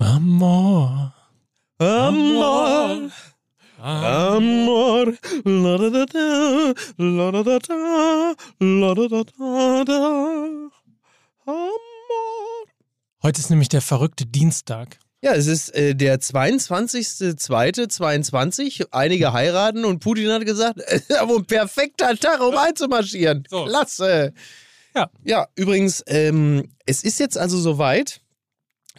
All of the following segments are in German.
Amor. Amor. Amor. La da da da. La da da da. La da da da da. Amor. Heute ist nämlich der verrückte Dienstag. Ja, es ist äh, der 22.02.22. Einige heiraten und Putin hat gesagt, aber ein perfekter Tag, um einzumarschieren. So. Klasse. Ja. Ja, übrigens, ähm, es ist jetzt also soweit.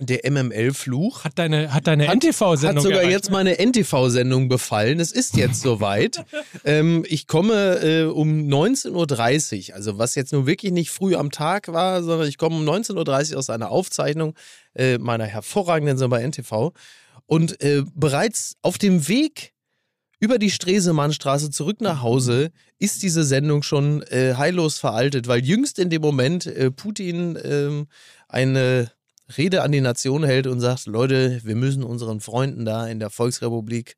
Der MML-Fluch Hat deine, hat deine hat NTV-Sendung sogar erreicht, jetzt ne? meine NTV-Sendung befallen. Es ist jetzt soweit. ähm, ich komme äh, um 19.30 Uhr, also was jetzt nur wirklich nicht früh am Tag war, sondern ich komme um 19.30 Uhr aus einer Aufzeichnung äh, meiner hervorragenden Sendung bei NTV. Und äh, bereits auf dem Weg über die Stresemannstraße zurück nach Hause ist diese Sendung schon äh, heillos veraltet, weil jüngst in dem Moment äh, Putin ähm, eine Rede an die Nation hält und sagt, Leute, wir müssen unseren Freunden da in der Volksrepublik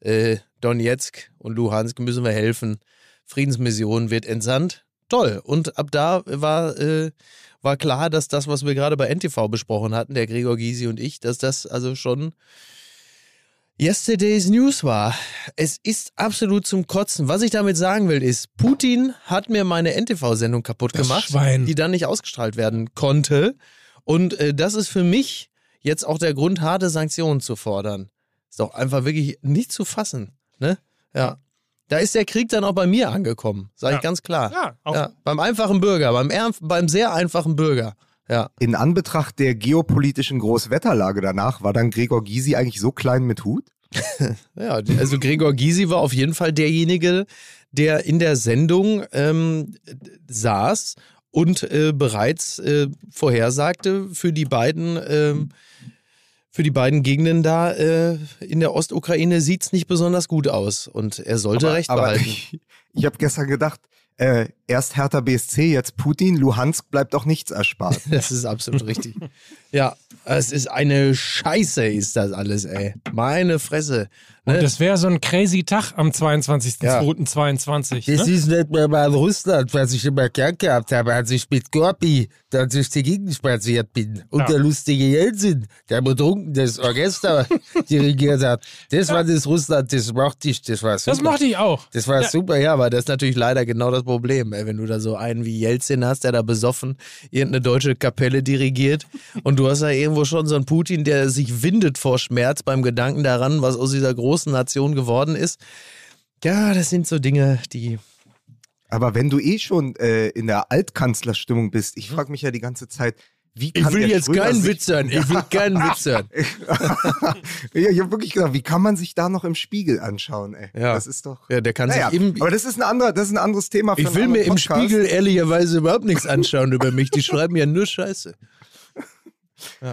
äh, Donetsk und Luhansk müssen wir helfen. Friedensmission wird entsandt. Toll. Und ab da war, äh, war klar, dass das, was wir gerade bei NTV besprochen hatten, der Gregor Gysi und ich, dass das also schon Yesterday's News war. Es ist absolut zum Kotzen. Was ich damit sagen will, ist, Putin hat mir meine NTV-Sendung kaputt Das gemacht, Schwein. die dann nicht ausgestrahlt werden konnte. Und äh, das ist für mich jetzt auch der Grund, harte Sanktionen zu fordern. Ist doch einfach wirklich nicht zu fassen. Ne? Ja. Da ist der Krieg dann auch bei mir angekommen, sage Ja. ich ganz klar. Ja, auch Ja, beim einfachen Bürger, beim, beim sehr einfachen Bürger. Ja. In Anbetracht der geopolitischen Großwetterlage danach war dann Gregor Gysi eigentlich so klein mit Hut? Ja, also Gregor Gysi war auf jeden Fall derjenige, der in der Sendung ähm, saß und äh, bereits äh, vorhersagte für die beiden ähm, für die beiden Gegenden da äh, in der Ostukraine sieht's nicht besonders gut aus und er sollte recht aber behalten. ich, ich habe gestern gedacht, äh, erst Hertha BSC, jetzt Putin, Luhansk bleibt auch nichts erspart. Das ist absolut richtig. Ja, es ist eine Scheiße, ist das alles, ey. Meine Fresse. Und Ne? das wäre so ein crazy Tag am 22.02.22. Das Ne? ist nicht mehr mal Russland, was ich immer gern gehabt habe, als ich mit Gorpi dann durch die Gegend spaziert bin. Und Ja. der lustige Jelzin, der betrunken das Orchester dirigiert hat. Das war das Russland, das mochte ich, das war super. Das mochte ich auch. Das war Ja. super. Ja, aber das ist natürlich leider genau das Problem, ey, wenn du da so einen wie Jelzin hast, der da besoffen irgendeine deutsche Kapelle dirigiert und du hast da irgendwo schon so einen Putin, der sich windet vor Schmerz beim Gedanken daran, was aus dieser großen Nation geworden ist. Ja, das sind so Dinge, die Aber wenn du eh schon äh, in der Altkanzlerstimmung bist, ich frage mich ja die ganze Zeit, wie kann Ich will jetzt Schröder keinen sich- Witz hören. Ich will keinen Witz hören. ja, ich habe wirklich gedacht, wie kann man sich da noch im Spiegel anschauen, ey? Ja. Das ist doch. Ja, der kann Naja, sich eben. aber das ist ein anderer, das ist ein anderes Thema. Für Ich will mir anderen im Podcast. Spiegel ehrlicherweise überhaupt nichts anschauen über mich. Die schreiben ja nur Scheiße.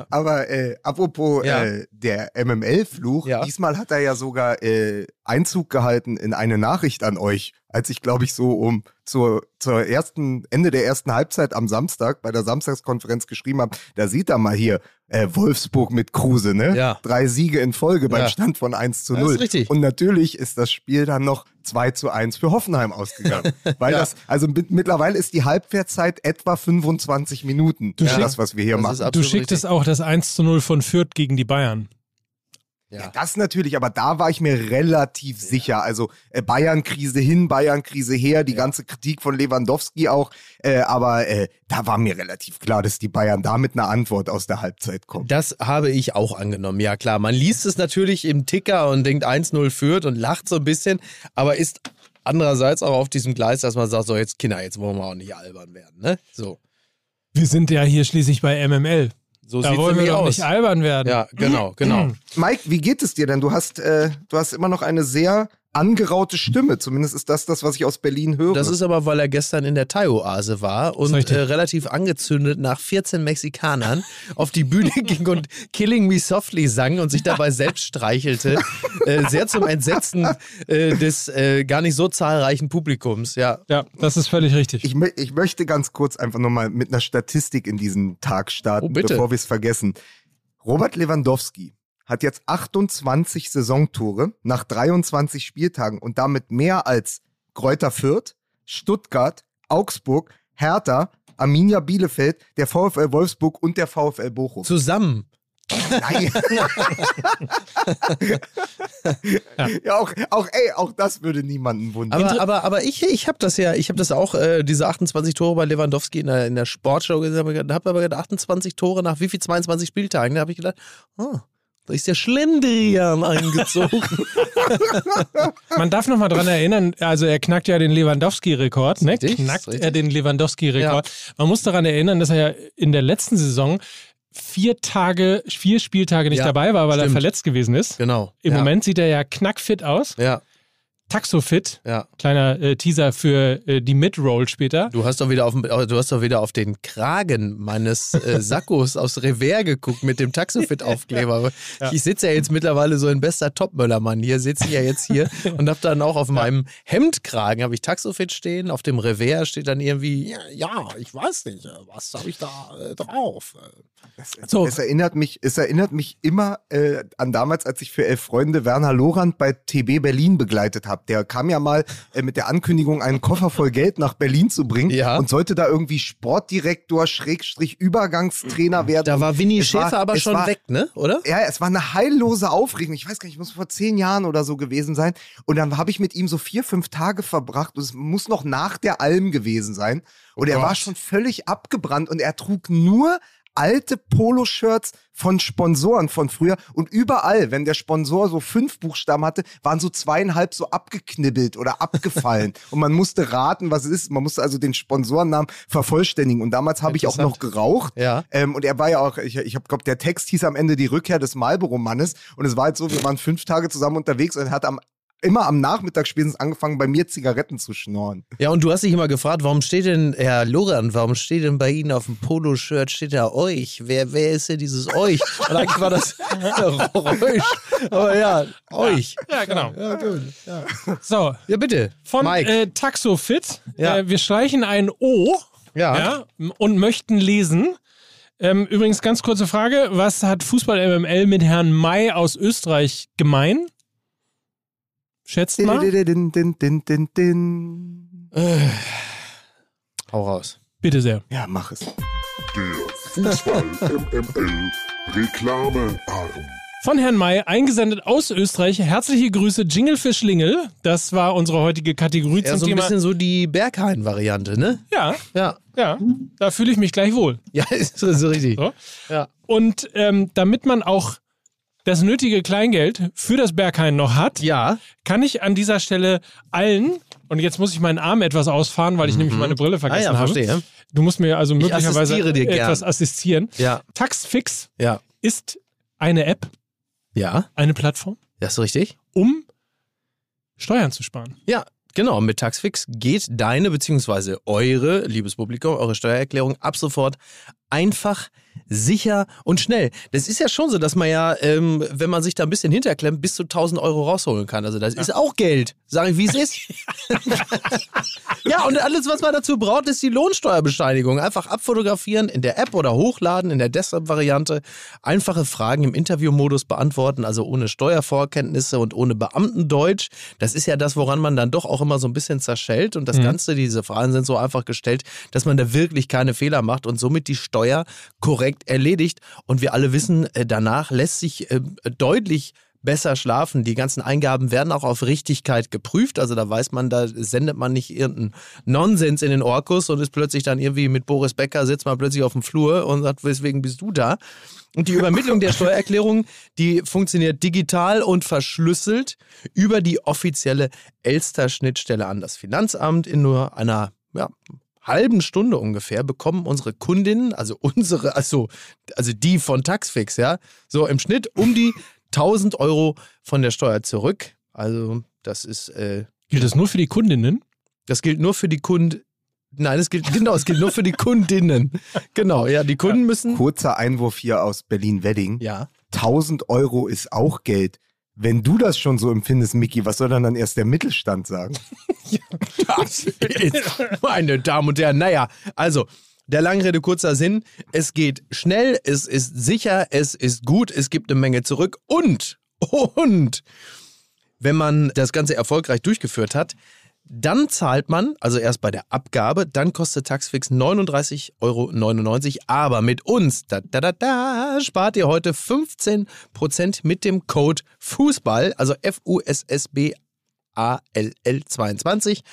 Aber äh, apropos Ja. äh, der MML-Fluch, Ja. diesmal hat er ja sogar äh, Einzug gehalten in eine Nachricht an euch, als ich glaube ich so um zur, zur ersten Ende der ersten Halbzeit am Samstag bei der Samstagskonferenz geschrieben habe, da sieht er mal hier äh, Wolfsburg mit Kruse, ne? Ja. Drei Siege in Folge beim Ja. Stand von 1 zu Das ist 0. richtig. Und natürlich ist das Spiel dann noch 2 zu 1 für Hoffenheim ausgegangen. Weil Ja. das, also mit, mittlerweile ist die Halbwertszeit etwa 25 Minuten. Du für schick- das, was wir hier Das machen. Du schicktest richtig. auch das 1 zu 0 von Fürth gegen die Bayern. Ja. Das natürlich, aber da war ich mir relativ sicher. Also äh, Bayern-Krise hin, Bayern-Krise her, die ganze Kritik von Lewandowski auch. Äh, aber äh, da war mir relativ klar, dass die Bayern da mit einer Antwort aus der Halbzeit kommen. Das habe ich auch angenommen, ja klar. Man liest es natürlich im Ticker und denkt 1-0 führt und lacht so ein bisschen, aber ist andererseits auch auf diesem Gleis, dass man sagt, so jetzt Kinder, jetzt wollen wir auch nicht albern werden, ne? So, Wir sind ja hier schließlich bei MML. So Da wollen wir aus. nicht albern werden. Ja, genau, genau. Mike, wie geht es dir denn? Du hast, äh, du hast immer noch eine sehr angeraute Stimme. Zumindest ist das das, was ich aus Berlin höre. Das ist aber, weil er gestern in der Thai-Oase war und äh, relativ angezündet nach 14 Mexikanern auf die Bühne ging und Killing Me Softly sang und sich dabei selbst streichelte. Äh, sehr zum Entsetzen äh, des äh, gar nicht so zahlreichen Publikums, ja. Ja, das ist völlig richtig. ich, ich möchte ganz kurz einfach nochmal mit einer Statistik in diesen Tag starten, Oh, bitte. bevor wir es vergessen. Robert Lewandowski hat jetzt 28 Saisontore nach 23 Spieltagen und damit mehr als Kräuter Fürth, Stuttgart, Augsburg, Hertha, Arminia Bielefeld, der VfL Wolfsburg und der VfL Bochum. Zusammen. Nein. ja. auch, auch, ey, auch das würde niemanden wundern. Aber, aber, aber ich, ich habe das ja, ich habe das auch, äh, diese 28 Tore bei Lewandowski in der, in der Sportshow gesehen, habe aber gedacht, 28 Tore nach wie viel 22 Spieltagen? Da habe ich gedacht, oh, da ist der Schlendrian eingezogen. Man darf noch mal dran erinnern, also er knackt ja den Lewandowski-Rekord, ne? Richtig, Knackt richtig. er den Lewandowski-Rekord. Man muss daran erinnern, dass er ja in der letzten Saison vier Tage, vier Spieltage nicht Ja, dabei war, weil er stimmt. verletzt gewesen ist. genau. Im ja. Moment sieht er ja knackfit aus, Ja, taxofit. ja. Kleiner äh, Teaser für äh, die Mid-Roll später. Du hast doch wieder auf, den- du hast doch wieder auf den Kragen meines äh, Sackos aus Revers geguckt mit dem Taxofit-Aufkleber. Ich sitze ja jetzt mittlerweile so in bester Topmöllermann. Hier sitze ich ja jetzt hier und habe dann auch auf meinem Hemdkragen habe ich Taxofit stehen. Auf dem Revers steht dann irgendwie, ja, ja ich weiß nicht, äh, was habe ich da äh, drauf? Es, So. es, erinnert mich, es erinnert mich immer äh, an damals, als ich für Elf Freunde Werner Lorand bei TB Berlin begleitet habe. Der kam ja mal äh, mit der Ankündigung, einen Koffer voll Geld nach Berlin zu bringen Ja. und sollte da irgendwie Sportdirektor, Schrägstrich Übergangstrainer werden. Da war Winnie Schäfer war- aber schon war- weg, ne? Oder? Ja, es war eine heillose Aufregung. Ich weiß gar nicht, muss vor zehn Jahren oder so gewesen sein. Und dann habe ich mit ihm so vier, fünf Tage verbracht. Und es muss noch nach der Alm gewesen sein. Und er war schon völlig abgebrannt und er trug nur alte Poloshirts von Sponsoren von früher und überall, wenn der Sponsor so fünf Buchstaben hatte, waren so zweieinhalb so abgeknibbelt oder abgefallen und man musste raten, was es ist. Man musste also den Sponsorennamen vervollständigen und damals habe ich auch noch geraucht Ja. ähm, und er war ja auch, ich, ich habe glaube, der Text hieß am Ende die Rückkehr des Marlboro-Mannes. Und es war halt so, wir waren fünf Tage zusammen unterwegs und er hat am, immer am Nachmittag spätestens angefangen, bei mir Zigaretten zu schnorren. Ja, und du hast dich immer gefragt, warum steht denn, Herr Loran, warum steht denn bei Ihnen auf dem Poloshirt, steht da euch? Wer, wer ist denn dieses euch? Und eigentlich war das Geräusch. Aber ja, euch. Ja, genau. Ja, gut. So, Ja, bitte. von Mike. äh, Taxofit. Ja. Äh, wir streichen ein O ja. ja, und möchten lesen. Ähm, übrigens, ganz kurze Frage: Was hat Fußball MML mit Herrn May aus Österreich gemein? Schätzt mal. Din, din, din, din, din. Hau raus. Bitte sehr. Ja, mach es. Der Fußball MML Reklamearm. Von Herrn May, eingesendet aus Österreich. Herzliche Grüße, Jingle für Schlingel. Das war unsere heutige Kategorie Ja, zum so ein Thema. bisschen so die Berghain-Variante, ne? Ja, Ja. ja, da fühle ich mich gleich wohl. Ja, ist so so richtig. So. Ja. Und ähm, damit man auch das nötige Kleingeld für das Berghain noch hat, Ja. kann ich an dieser Stelle allen, und jetzt muss ich meinen Arm etwas ausfahren, weil ich nämlich meine Brille Ah vergessen ja, habe. verstehe. Du musst mir also möglicherweise dir gern. etwas assistieren. Ja. Taxfix Ja. ist eine App, Ja, eine Plattform, das ist richtig. um Steuern zu sparen. Ja, genau. Mit Taxfix geht deine bzw. eure, liebes Publikum, eure Steuererklärung ab sofort einfach, sicher und schnell. Das ist ja schon so, dass man ja, ähm, wenn man sich da ein bisschen hinterklemmt, bis zu 1000 Euro rausholen kann. Also das ist auch Geld. Sag ich, wie es ist. ja, und alles, was man dazu braucht, ist die Lohnsteuerbescheinigung. Einfach abfotografieren in der App oder hochladen in der Desktop-Variante. Einfache Fragen im Interviewmodus beantworten, also ohne Steuervorkenntnisse und ohne Beamtendeutsch. Das ist ja das, woran man dann doch auch immer so ein bisschen zerschellt. Und das Ganze, diese Fragen sind so einfach gestellt, dass man da wirklich keine Fehler macht und somit die Steuer korrekt erledigt. Und wir alle wissen, äh, danach lässt sich äh, deutlich besser schlafen. Die ganzen Eingaben werden auch auf Richtigkeit geprüft. Also da weiß man, da sendet man nicht irgendeinen Nonsens in den Orkus und ist plötzlich dann irgendwie mit Boris Becker, sitzt man plötzlich auf dem Flur und sagt, weswegen bist du da? Und die Übermittlung der Steuererklärung, die funktioniert digital und verschlüsselt über die offizielle Elster-Schnittstelle an das Finanzamt in nur einer ja, halben Stunde ungefähr bekommen unsere Kundinnen, also unsere, also, also die von Taxfix, ja, so im Schnitt um die 1000 Euro von der Steuer zurück. Also das ist, äh, Gilt das nur für die Kundinnen? das gilt nur für die Kunden. Nein, es gilt, genau, es gilt nur für die Kundinnen. Genau, ja, die Kunden müssen. Kurzer Einwurf hier aus Berlin-Wedding. Ja. 1000 Euro ist auch Wenn du das schon so empfindest, Micky, was soll dann dann erst der Mittelstand sagen? Das ist, meine Damen und Herren, naja, also, der Langrede kurzer Sinn, es geht schnell, es ist sicher, es ist gut, es gibt eine Menge zurück und, und, wenn man das Ganze erfolgreich durchgeführt hat, Dann zahlt man, also erst bei der Abgabe, dann kostet Taxfix 39,99 Euro. Aber mit uns, da, da, da, da, spart ihr heute 15% mit dem Code Fußball, also F-U-S-S-B-A-L-L 22.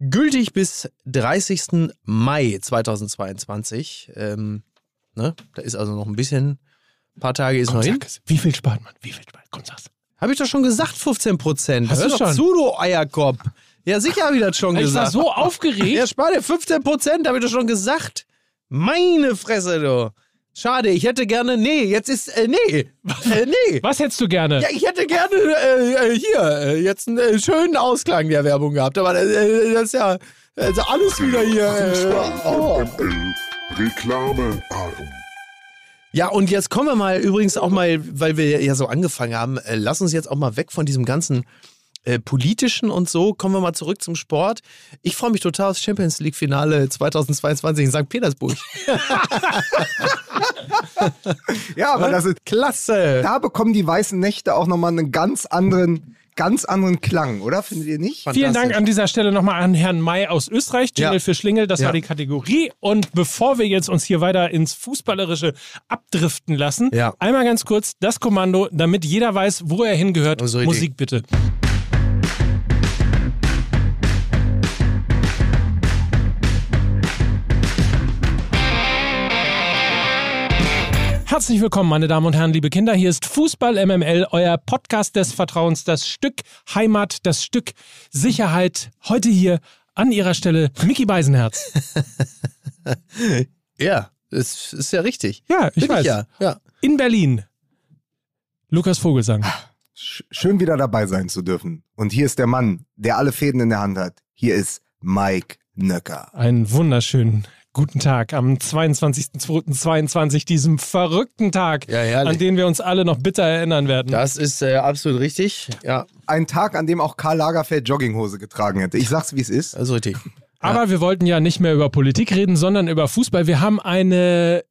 Gültig bis 30. Mai 2022. Ähm, ne? Da ist also noch ein bisschen, ein paar Tage ist Komm, noch hin. es. Wie viel spart man? Wie viel spart Komm, sag's. Habe ich doch schon gesagt, 15 Prozent. Hast Hör du doch schon? zu, du Eierkopf. Ja, sicher habe ich das schon Ich war gesagt. so aufgeregt. Ja, spar dir 15 Prozent, habe ich doch schon gesagt. Meine Fresse, du. Schade, ich hätte gerne, nee, jetzt ist, äh, nee, äh, nee. Was hättest du gerne? Ja, ich hätte gerne äh, äh, hier äh, jetzt einen äh, schönen Ausklang der Werbung gehabt, aber äh, das ist ja also alles wieder hier. Äh, oh. Reklamearm. Ja, und jetzt kommen wir mal übrigens auch mal, weil wir ja so angefangen haben, äh, lass uns jetzt auch mal weg von diesem ganzen äh, politischen und so, kommen wir mal zurück zum Sport. Ich freue mich total aufs Champions League Finale 2022 in St. Petersburg. Ja, aber das ist, Klasse! da bekommen die weißen Nächte auch nochmal einen ganz anderen, ganz anderen Klang, oder? Findet ihr nicht? Vielen Dank an dieser Stelle nochmal an Herrn May aus Österreich. Jingle Ja. für Schlingel, das Ja. war die Kategorie. Und bevor wir jetzt uns hier weiter ins Fußballerische abdriften lassen, Ja. einmal ganz kurz das Kommando, damit jeder weiß, wo er hingehört. Oh, so. Musik bitte. Herzlich willkommen, meine Damen und Herren, liebe Kinder. Hier ist Fußball MML, euer Podcast des Vertrauens, das Stück Heimat, das Stück Sicherheit. Heute hier an Ihrer Stelle Mickey Beisenherz. Ja, das ist ja richtig. Ja, ich Bin weiß. ja. ja. In Berlin. Lukas Vogelsang. Sch- Schön wieder dabei sein zu dürfen. Und hier ist der Mann, der alle Fäden in der Hand hat. Hier ist Mike Nöcker. Einen wunderschönen guten Tag am 22.02.22, diesem verrückten Tag, Ja, an den wir uns alle noch bitter erinnern werden. Das ist äh, absolut richtig. Ja, Ein Tag, an dem auch Karl Lagerfeld Jogginghose getragen hätte. Ich sag's, wie es ist. also richtig. Aber wir wollten ja nicht mehr über Politik reden, sondern über Fußball. Wir haben eine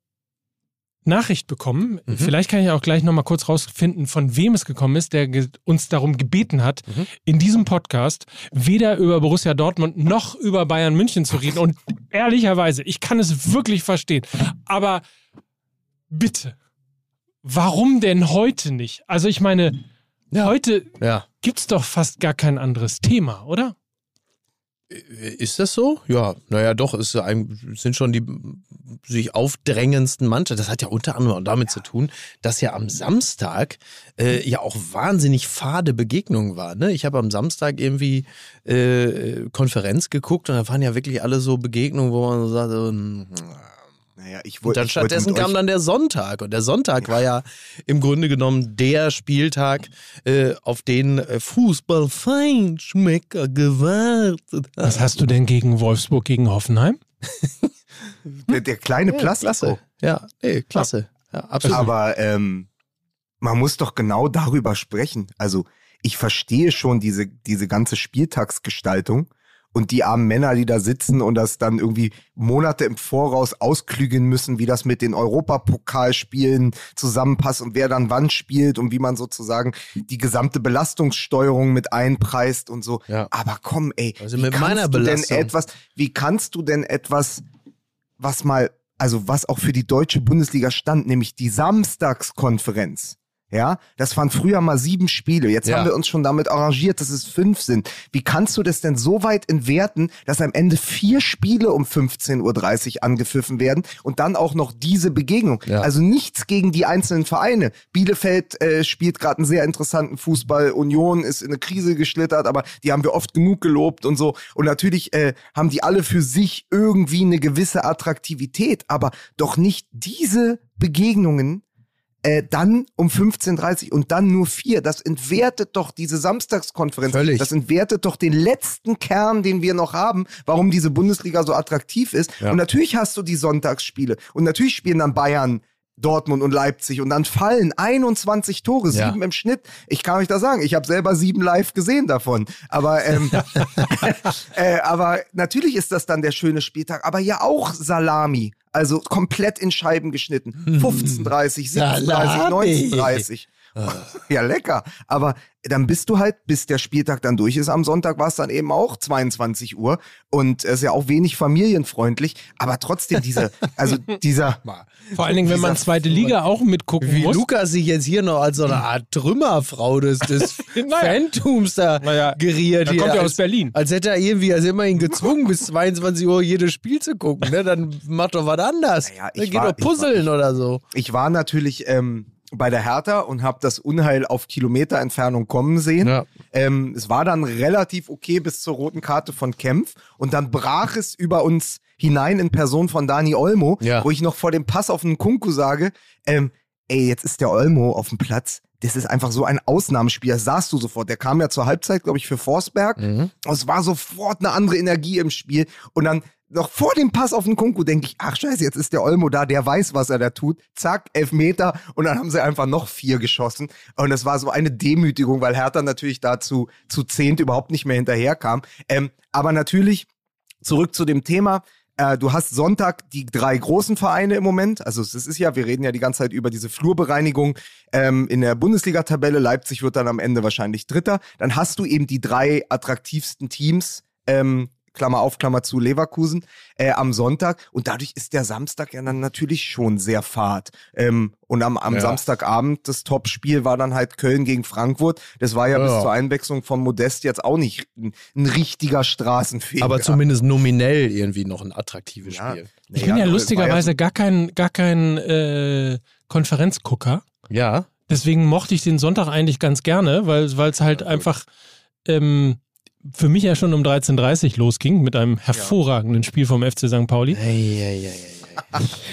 Nachricht bekommen. Mhm. Vielleicht kann ich auch gleich nochmal kurz rausfinden, von wem es gekommen ist, der uns darum gebeten hat, Mhm. in diesem Podcast weder über Borussia Dortmund noch über Bayern München zu reden. Und ehrlicherweise, ich kann es wirklich verstehen. Aber bitte, warum denn heute nicht? Also ich meine, heute Ja. gibt's doch fast gar kein anderes Thema, oder? Ist das so? Ja, naja, doch, es sind schon die sich aufdrängendsten Mannschaften. Das hat ja unter anderem auch damit zu tun, dass ja am Samstag äh, ja auch wahnsinnig fade Begegnungen waren. Ne? Ich habe am Samstag irgendwie äh, Konferenz geguckt und da waren ja wirklich alle so Begegnungen, wo man so sagte, hm, Naja, ich und wollte. dann ich wollte stattdessen kam dann der Sonntag. Und der Sonntag war ja im Grunde genommen der Spieltag, äh, auf den äh, Fußballfeinschmecker gewartet hat. Was hast du denn gegen Wolfsburg, gegen Hoffenheim? der, der kleine Ja, Plastiko. Klasse. Ja, nee, klasse. Ja, absolut. Aber ähm, man muss doch genau darüber sprechen. Also ich verstehe schon diese, diese ganze Spieltagsgestaltung und die armen Männer, die da sitzen und das dann irgendwie Monate im Voraus ausklügeln müssen, wie das mit den Europapokalspielen zusammenpasst und wer dann wann spielt und wie man sozusagen die gesamte Belastungssteuerung mit einpreist und so. Ja. Aber komm, ey, Also wie kannst du denn etwas, wie kannst du denn etwas, was mal, also was auch für die deutsche Bundesliga stand, nämlich die Samstagskonferenz. Ja, das waren früher mal sieben Spiele. Jetzt Ja. haben wir uns schon damit arrangiert, dass es fünf sind. Wie kannst du das denn so weit entwerten, dass am Ende vier Spiele um 15.30 Uhr angepfiffen werden und dann auch noch diese Begegnung? Ja. Also nichts gegen die einzelnen Vereine. Bielefeld äh, spielt gerade einen sehr interessanten Fußball. Union ist in eine Krise geschlittert, aber die haben wir oft genug gelobt und so. Und natürlich äh, haben die alle für sich irgendwie eine gewisse Attraktivität, aber doch nicht diese Begegnungen äh, dann um 15.30 Uhr und dann nur vier. Das entwertet doch diese Samstagskonferenz. Völlig. Das entwertet doch den letzten Kern, den wir noch haben, warum diese Bundesliga so attraktiv ist. Ja. Und natürlich hast du die Sonntagsspiele. Und natürlich spielen dann Bayern. Dortmund und Leipzig und dann fallen 21 Tore, Ja. sieben im Schnitt. Ich kann euch da sagen, ich habe selber sieben live gesehen davon. Aber, ähm, äh, aber natürlich ist das dann der schöne Spieltag, aber ja auch Salami. Also komplett in Scheiben geschnitten. 15:30, 17:30, Salami. 19:30. Ja, lecker. Aber dann bist du halt, bis der Spieltag dann durch ist am Sonntag, war es dann eben auch 22 Uhr und es ist ja auch wenig familienfreundlich, aber trotzdem diese, also dieser, Vor allen Dingen, wenn man zweite Liga auch mitgucken Wie muss. Lukas sich jetzt hier noch als so eine Art Trümmerfrau des, des Naja. Phantums da Naja, geriert. er kommt ja aus Berlin. Als hätte er irgendwie, als immer ihn gezwungen, bis 22 Uhr jedes Spiel zu gucken. Ne? Dann macht doch was anders. Naja, Dann ich geht war- doch puzzeln oder so. ich war natürlich ähm, bei der Hertha und habe das Unheil auf Kilometer Entfernung kommen sehen. Ja. Ähm, es war dann relativ okay bis zur roten Karte von Kempf und dann brach es über uns hinein in Person von Dani Olmo, Ja. wo ich noch vor dem Pass auf den Kunku sage, ähm, ey, jetzt ist der Olmo auf dem Platz. Das ist einfach so ein Ausnahmespiel. Das sahst du sofort. Der kam ja zur Halbzeit, glaube ich, für Forsberg. Mhm. Und es war sofort eine andere Energie im Spiel. Und dann noch vor dem Pass auf den Kunku denke ich, ach scheiße, jetzt ist der Olmo da, der weiß, was er da tut. Zack, elf Meter und dann haben sie einfach noch vier geschossen. Und es war so eine Demütigung, weil Hertha natürlich dazu zu zehnt überhaupt nicht mehr hinterherkam. Ähm, aber natürlich, zurück zu dem Thema, äh, du hast Sonntag die drei großen Vereine im Moment. Also es ist ja, wir reden ja die ganze Zeit über diese Flurbereinigung ähm, in der Bundesliga-Tabelle. Leipzig wird dann am Ende wahrscheinlich Dritter. Dann hast du eben die drei attraktivsten Teams. Ähm, Klammer auf, Klammer zu, Leverkusen, äh, am Sonntag. Und dadurch ist der Samstag ja dann natürlich schon sehr fad. Ähm, und am, am Ja. Samstagabend, das Topspiel war dann halt Köln gegen Frankfurt. Das war ja, bis Ja. zur Einwechslung von Modest jetzt auch nicht ein, ein richtiger Straßenfeger. Aber zumindest nominell irgendwie noch ein attraktives Ja. Spiel. Ich bin ja lustigerweise gar kein, gar kein äh, Konferenzgucker. Ja. Deswegen mochte ich den Sonntag eigentlich ganz gerne, weil es halt einfach ähm, für mich ja schon um 13.30 Uhr losging mit einem hervorragenden Spiel vom FC St. Pauli.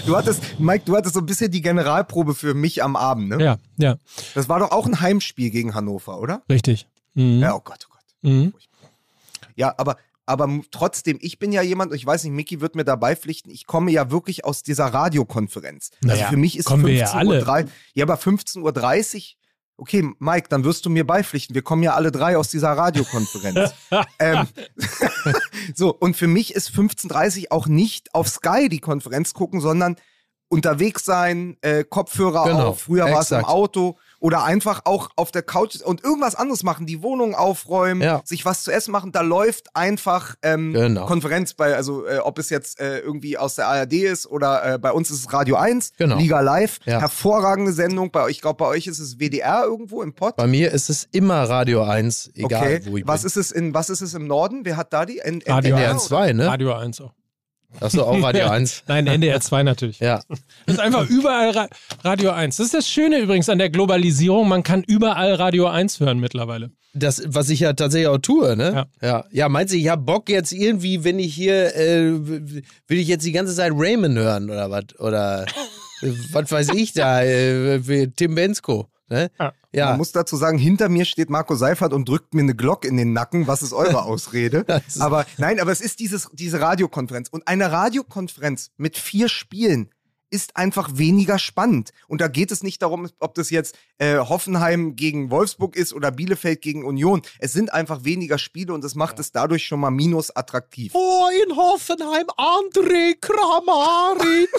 Du hattest, Mike, du hattest so ein bisschen die Generalprobe für mich am Abend, ne? Ja, ja, Das war doch auch ein Heimspiel gegen Hannover, oder? richtig. Mhm. Ja, oh Gott, oh Gott. Mhm. Ja, aber, aber trotzdem, ich bin ja jemand, und ich weiß nicht, Mickey wird mir dabei pflichten, ich komme ja wirklich aus dieser Radiokonferenz. Also Naja, für mich ist kommen wir ja 15.30 alle. Uhr, ja, aber 15.30 Uhr, okay, Mike, dann wirst du mir beipflichten. Wir kommen ja alle drei aus dieser Radiokonferenz. ähm, so, und für mich ist 15.30 Uhr auch nicht auf Sky die Konferenz gucken, sondern unterwegs sein, äh, Kopfhörer Genau, auf, früher war es im. Auto oder einfach auch auf der Couch und irgendwas anderes machen, die Wohnung aufräumen, Ja. sich was zu essen machen, da läuft einfach ähm, Genau. Konferenz bei, also äh, ob es jetzt äh, irgendwie aus der ARD ist oder äh, bei uns ist es Radio 1, Genau. Liga Live, Ja. hervorragende Sendung, bei, ich glaube bei euch ist es WDR irgendwo im Pod. Bei mir ist es immer Radio 1, egal okay, wo ich was bin. ist es in was ist es im Norden? Wer hat da die? N Radio NDR NDR 2, ne? Radio 1 auch. Hast du auch Radio 1? Nein, NDR 2 natürlich. Ja. Das ist einfach überall Ra Radio 1. Das ist das Schöne übrigens an der Globalisierung. Man kann überall Radio 1 hören mittlerweile. Das, was ich ja tatsächlich auch tue, ne? Ja. Ja, meinst du, ich hab Bock jetzt irgendwie, wenn ich hier, äh, will ich jetzt die ganze Zeit Raymond hören oder was? Oder äh, was weiß ich da, äh, wie Tim Bensko, ne? Ja. Ja. Man muss dazu sagen, hinter mir steht Marco Seifert und drückt mir eine Glock in den Nacken. Was ist eure Ausrede? ist- aber nein, aber es ist dieses, diese Radiokonferenz. Und eine Radiokonferenz mit vier Spielen ist einfach weniger spannend. Und da geht es nicht darum, ob das jetzt äh, Hoffenheim gegen Wolfsburg ist oder Bielefeld gegen Union. Es sind einfach weniger Spiele und das macht es dadurch schon mal minus attraktiv. Oh, in Hoffenheim, André Kramaric.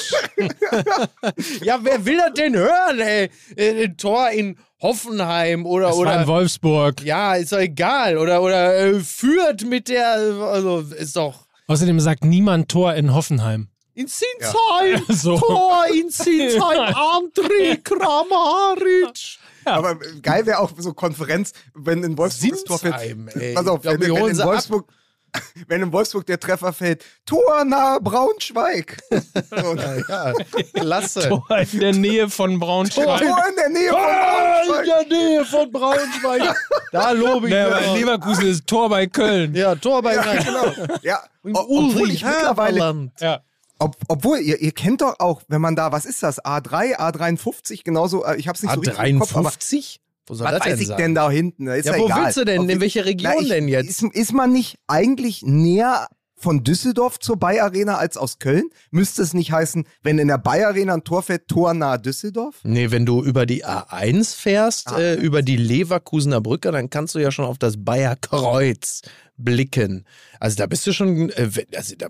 ja, wer will das denn hören, ey? Äh, Ein Tor in Hoffenheim oder, Das war oder in Wolfsburg. ja, ist doch egal. Oder, oder äh, führt mit der, also ist doch Außerdem sagt niemand Tor in Hoffenheim. In Sinsheim. So. Tor in Sinsheim, André Kramaric. Aber äh, geil wäre auch so Konferenz, wenn in Wolfsburg das Tor fällt. Sinsheim, ey. Pass auf, wenn, wenn, in. Wolfsburg, wenn in Wolfsburg der Treffer fällt, Tor nahe Braunschweig. So, Ja, klasse. Tor in der Nähe von Braunschweig. Tor in der Nähe von Ah, in Braunschweig. der Nähe von Braunschweig. Da lobe ich Nee, mir aber. Leverkusen ist Tor bei Köln. Ja, Tor bei Ja, genau. Ja, o- obwohl ich mittlerweile, Ulrich Ja. Ob, obwohl ihr, ihr kennt doch auch, wenn man da, was ist das, A3, A53, genauso, äh, ich hab's nicht so richtig im Kopf, aber A53? Wo soll was das weiß denn ich sein? denn da hinten? Ist Ja, ja, wo egal. willst du denn? In welche Region ich- denn jetzt? Ist, ist man nicht eigentlich näher von Düsseldorf zur Bay Arena als aus Köln? Müsste es nicht heißen, wenn in der Bay Arena ein Tor fällt, Tor nahe Düsseldorf? Nee, wenn du über die A1 fährst, äh, über die Leverkusener Brücke, dann kannst du ja schon auf das Bayer Kreuz blicken. Also da bist du schon, äh, also da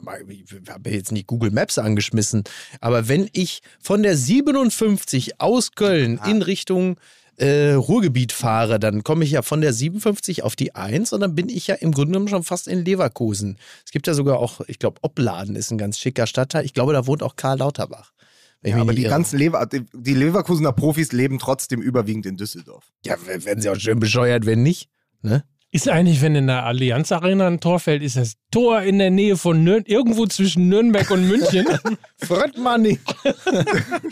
habe jetzt nicht Google Maps angeschmissen, aber wenn ich von der 57 aus Köln in Richtung äh, Ruhrgebiet fahre, dann komme ich ja von der 57 auf die 1 und dann bin ich ja im Grunde genommen schon fast in Leverkusen. Es gibt ja sogar auch, ich glaube, Opladen ist ein ganz schicker Stadtteil. Ich glaube, da wohnt auch Karl Lauterbach. Ja, aber die irre. ganzen Lever die, Leverkusener Profis leben trotzdem überwiegend in Düsseldorf. Ja, werden sie auch schön bescheuert, wenn nicht. Ne? Ist eigentlich, wenn in der Allianz Arena ein Tor fällt, ist das Tor in der Nähe von Nürn irgendwo zwischen Nürnberg und München? Fröttmanning.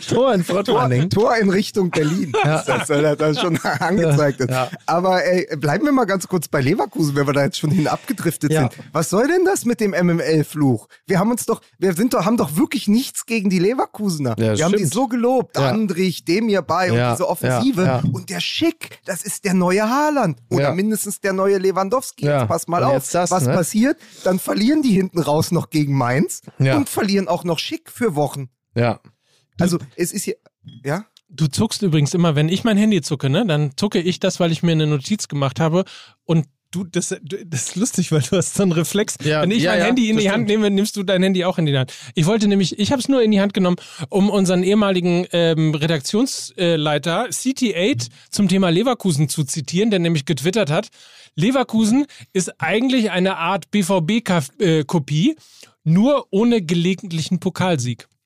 Tor in Tor, Fröttmanning. Tor in Richtung Berlin. Das, das, das, das schon angezeigt ist. Ja. Aber ey, bleiben wir mal ganz kurz bei Leverkusen, wenn wir da jetzt schon hin abgedriftet Ja. sind. Was soll denn das mit dem MML-Fluch? Wir haben uns doch, wir sind doch, haben doch wirklich nichts gegen die Leverkusener. Ja, wir haben die stimmt. so gelobt. Ja. Andrich, Demir bei und Ja, diese Offensive. ja, ja. Und der Schick, das ist der neue Haaland. Oder Ja. mindestens der neue Lewandowski. Ja. Jetzt pass mal auf. das, Was ne? passiert? Dann verlieren die hinten raus noch gegen Mainz Ja. und verlieren auch noch Schick für Wochen. Ja. Also es ist hier, ja? Du zuckst übrigens immer, wenn ich mein Handy zucke, ne? Dann zucke ich das, weil ich mir eine Notiz gemacht habe und du, das, das ist lustig, weil du hast so einen Reflex. Ja, wenn ich ja, mein ja, Handy in die Hand stimmt. nehme, nimmst du dein Handy auch in die Hand. Ich wollte nämlich, ich habe es nur in die Hand genommen, um unseren ehemaligen ähm, Redaktionsleiter CT8 zum Thema Leverkusen zu zitieren, der nämlich getwittert hat, Leverkusen ist eigentlich eine Art BVB-Kopie, nur ohne gelegentlichen Pokalsieg.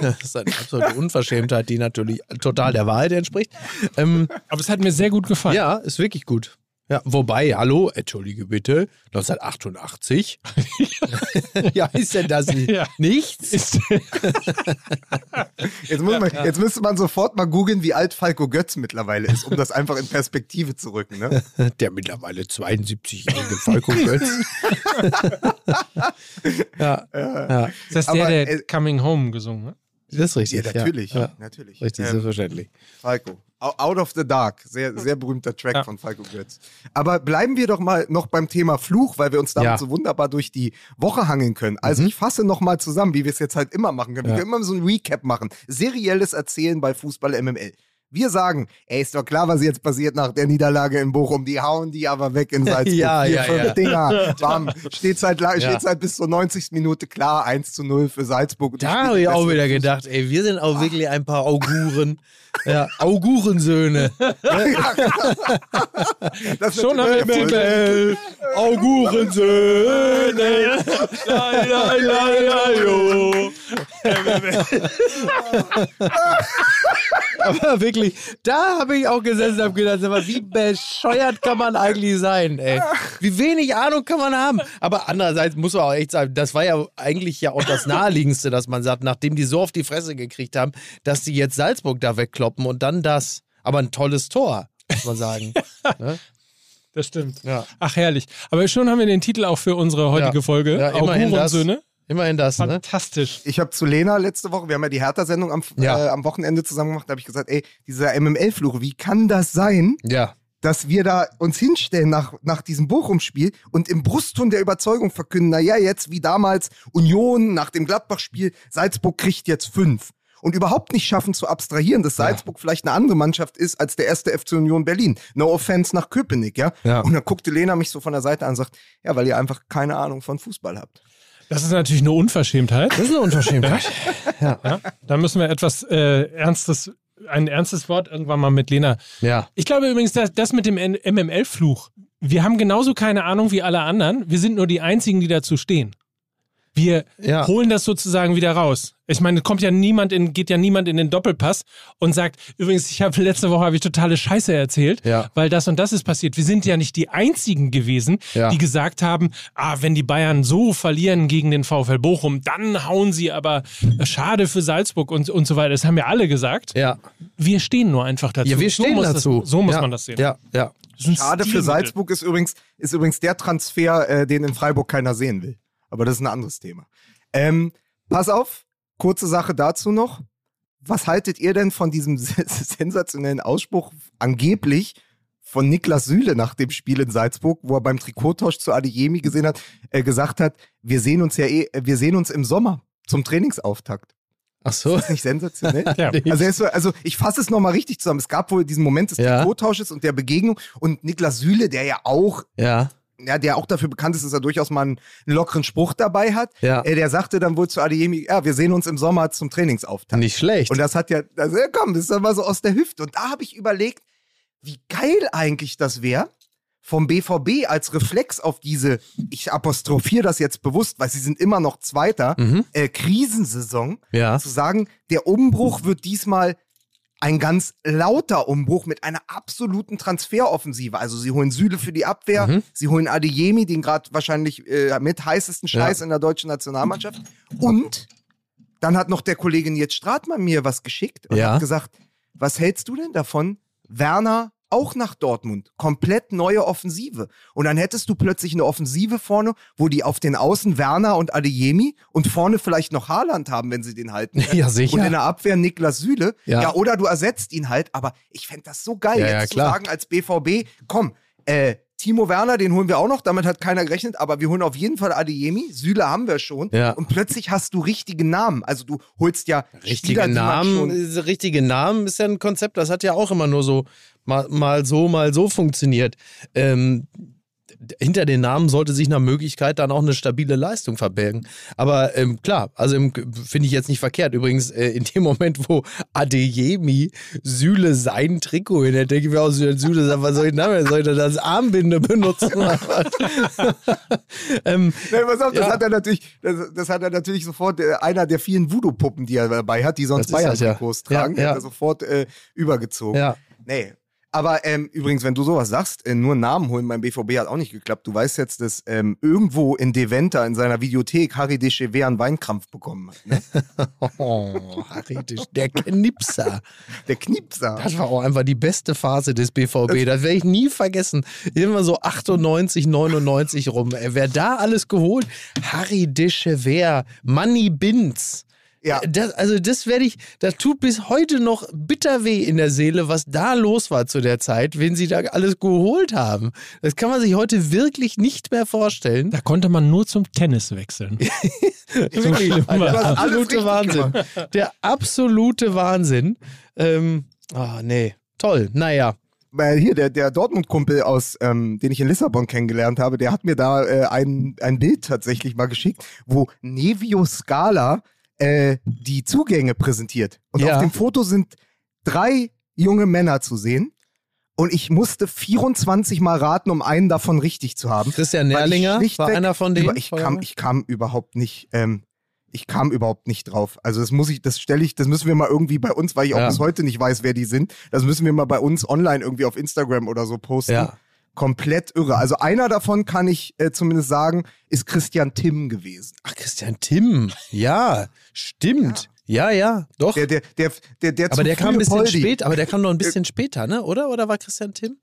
Das ist eine absolute Unverschämtheit, die natürlich total der Wahrheit entspricht. Ähm, Aber es hat mir sehr gut gefallen. ja, ist wirklich gut. Ja, wobei, hallo, entschuldige bitte, 1988. ja, ist denn das Ja. nichts? Ist, Jetzt, muss man, jetzt müsste man sofort mal googeln, wie alt Falco Götz mittlerweile ist, um das einfach in Perspektive zu rücken. Ne? Der mittlerweile 72-jährige Falco Götz. ja, ja, das ist Aber, der, der äh, Coming Home gesungen hat. Das ist richtig. Ja, natürlich. Ja, natürlich. richtig, Ähm, selbstverständlich. Falco. Out of the Dark. Sehr, sehr berühmter Track Ja. von Falco Götz. Aber bleiben wir doch mal noch beim Thema Fluch, weil wir uns damit Ja. so wunderbar durch die Woche hangeln können. Also ich fasse noch mal zusammen, wie wir es jetzt halt immer machen können. Wir können immer so ein Recap machen. Serielles Erzählen bei Fußball MML. Wir sagen, ey, ist doch klar, was jetzt passiert nach der Niederlage in Bochum. Die hauen die aber weg in Salzburg. Ja, Vier, ja, fünf ja. Dinger. Bam. Steht seit, la- Ja. steht seit bis zur 90. Minute klar, 1 zu 0 für Salzburg. Und Da habe ich auch wieder gedacht, ey, wir sind auch wirklich ein paar Auguren. Ja, Augurensöhne. Das Schon haben wir MML, Augurensöhne. La, la, la, la, jo. Aber wirklich, da habe ich auch gesessen und habe gedacht, mal, wie bescheuert kann man eigentlich sein, ey? Wie wenig Ahnung kann man haben? Aber andererseits muss man auch echt sagen, das war ja eigentlich ja auch das Naheliegendste, dass man sagt, nachdem die so auf die Fresse gekriegt haben, dass die jetzt Salzburg da wegkloppen und dann das. Aber ein tolles Tor, muss man sagen. ne? Das stimmt. Ja. Ach, herrlich. Aber schon haben wir den Titel auch für unsere heutige Ja. Folge. Ja, immerhin das. Augurensöhne. Immerhin das, ne? Fantastisch. Ich habe zu Lena letzte Woche, wir haben ja die Hertha-Sendung am, Ja. äh, am Wochenende zusammen gemacht, da habe ich gesagt, ey, dieser MML-Fluch, wie kann das sein, Ja. dass wir da uns hinstellen nach, nach diesem Bochum-Spiel und im Brustton der Überzeugung verkünden, naja, jetzt wie damals Union nach dem Gladbach-Spiel, Salzburg kriegt jetzt fünf. Und überhaupt nicht schaffen zu abstrahieren, dass Salzburg vielleicht eine andere Mannschaft ist als der erste FC Union Berlin. No offense nach Köpenick, ja? Ja. Und dann guckte Lena mich so von der Seite an und sagt, ja, weil ihr einfach keine Ahnung von Fußball habt. Das ist natürlich eine Unverschämtheit. Das ist eine Unverschämtheit. Ja, da müssen wir etwas äh, Ernstes, ein ernstes Wort irgendwann mal mit Lena. Ja. Ich glaube übrigens, dass das mit dem MML-Fluch, wir haben genauso keine Ahnung wie alle anderen. Wir sind nur die Einzigen, die dazu stehen. Wir Ja. holen das sozusagen wieder raus. Ich meine, kommt ja niemand in, geht ja niemand in den Doppelpass und sagt, übrigens, ich habe letzte Woche habe ich totale Scheiße erzählt, Ja. weil das und das ist passiert. Wir sind ja nicht die einzigen gewesen, Ja. die gesagt haben, ah, wenn die Bayern so verlieren gegen den VfL Bochum, dann hauen sie aber äh, schade für Salzburg und, und so weiter. Das haben wir alle gesagt. Ja. Wir stehen nur einfach dazu. Ja, wir so stehen muss dazu. Das, so muss ja. man das sehen. Ja, ja. Schade für. Salzburg ist übrigens, ist übrigens der Transfer, äh, den in Freiburg keiner sehen will. Aber das ist ein anderes Thema. Ähm, pass auf, kurze Sache dazu noch. Was haltet ihr denn von diesem sensationellen Ausspruch angeblich von Niklas Süle nach dem Spiel in Salzburg, wo er beim Trikottausch zu Adeyemi gesehen hat, äh, gesagt hat, wir sehen uns ja eh, wir sehen uns im Sommer zum Trainingsauftakt. Ach so. Ist das nicht sensationell? Ja. Also, ist so, also ich fasse es nochmal richtig zusammen. Es gab wohl diesen Moment des Ja. Trikottausches und der Begegnung und Niklas Süle, der ja auch Ja. Ja, der auch dafür bekannt ist, dass er durchaus mal einen, einen lockeren Spruch dabei hat. Ja. Äh, der sagte dann wohl zu Adeyemi, ja, wir sehen uns im Sommer zum Trainingsauftakt. Nicht schlecht. Und das hat ja, also, ja, komm, das ist dann mal so aus der Hüfte. Und da habe ich überlegt, wie geil eigentlich das wäre, vom BVB als Reflex auf diese, ich apostrophiere das jetzt bewusst, weil sie sind immer noch Zweiter, Mhm. äh, Krisensaison, Ja. zu sagen, der Umbruch wird diesmal ein ganz lauter Umbruch mit einer absoluten Transferoffensive. Also sie holen Süle für die Abwehr, Mhm. sie holen Adeyemi, den gerade wahrscheinlich äh, mit heißesten Scheiß in der deutschen Nationalmannschaft. Und dann hat noch der Kollege Nils Stratmann mir was geschickt und Ja. hat gesagt, was hältst du denn davon, Werner auch nach Dortmund. Komplett neue Offensive. Und dann hättest du plötzlich eine Offensive vorne, wo die auf den Außen Werner und Adeyemi und vorne vielleicht noch Haaland haben, wenn sie den halten. Ja, sicher. Und in der Abwehr Niklas Süle. Ja. Ja, oder du ersetzt ihn halt. Aber ich fände das so geil, Ja, ja, jetzt klar. zu sagen als BVB, komm, äh, Timo Werner, den holen wir auch noch, damit hat keiner gerechnet, aber wir holen auf jeden Fall Adeyemi, Süle haben wir schon Ja. und plötzlich hast du richtige Namen. Also du holst ja Richtige Spieler, Namen, ist- richtige Namen ist ja ein Konzept, das hat ja auch immer nur so mal, mal so, mal so funktioniert. Ähm, hinter den Namen sollte sich nach Möglichkeit dann auch eine stabile Leistung verbergen. Aber ähm, klar, also finde ich jetzt nicht verkehrt. Übrigens, äh, in dem Moment, wo Adeyemi Süle sein Trikot in der denke ich mir auch, Süle sagt, was soll ich damit? Soll ich das als Armbinde benutzen? ähm, Nein, pass auf, das Ja. hat er natürlich, das, das hat er natürlich sofort äh, einer der vielen Voodoo-Puppen, die er dabei hat, die sonst Das das, ja. Bayern-Trikots tragen, ja. hat er sofort äh, übergezogen. ja. Nee. Aber ähm, übrigens, wenn du sowas sagst, äh, nur einen Namen holen beim BVB hat auch nicht geklappt. Du weißt jetzt, dass ähm, irgendwo in Deventer in seiner Videothek Harry Dechever einen Weinkrampf bekommen hat. Ne? Oh, Harry, der Knipser. Der Kniepser. Das war auch einfach die beste Phase des BVB. Das werde ich nie vergessen. Immer so 98, 99 rum. Ey, Wer da alles geholt? Harry Dechever, Manny Binz. Ja. Das, also das werde ich, das tut bis heute noch bitter weh in der Seele, was da los war zu der Zeit, wen sie da alles geholt haben. Das kann man sich heute wirklich nicht mehr vorstellen. Da konnte man nur zum Tennis wechseln. Wirklich, schlimm war der absolute Wahnsinn. Der absolute Wahnsinn. Ähm, ah, nee, toll. Naja. Weil hier, der, der Dortmund-Kumpel aus, ähm, den ich in Lissabon kennengelernt habe, der hat mir da äh, ein, ein Bild tatsächlich mal geschickt, wo Nevio Scala äh, die Zugänge präsentiert. Und Ja. auf dem Foto sind drei junge Männer zu sehen. Und ich musste 24 Mal raten, um einen davon richtig zu haben. Christian Nährlinger war einer von denen. Über, ich, kam, ich kam überhaupt nicht, ähm, ich kam überhaupt nicht drauf. Also das muss ich, das stelle ich, das müssen wir mal irgendwie bei uns, weil ich auch Ja. bis heute nicht weiß, wer die sind. Das müssen wir mal bei uns online irgendwie auf Instagram oder so posten. Ja. Komplett irre. Also einer davon kann ich äh, zumindest sagen, ist Christian Timm gewesen. Ach, Christian Timm. Ja, stimmt. Ja, ja, doch. Der, der, der, der, der aber der kam ein bisschen Poldi. spät, aber der kam noch ein bisschen später, ne? Oder? Oder war Christian Timm?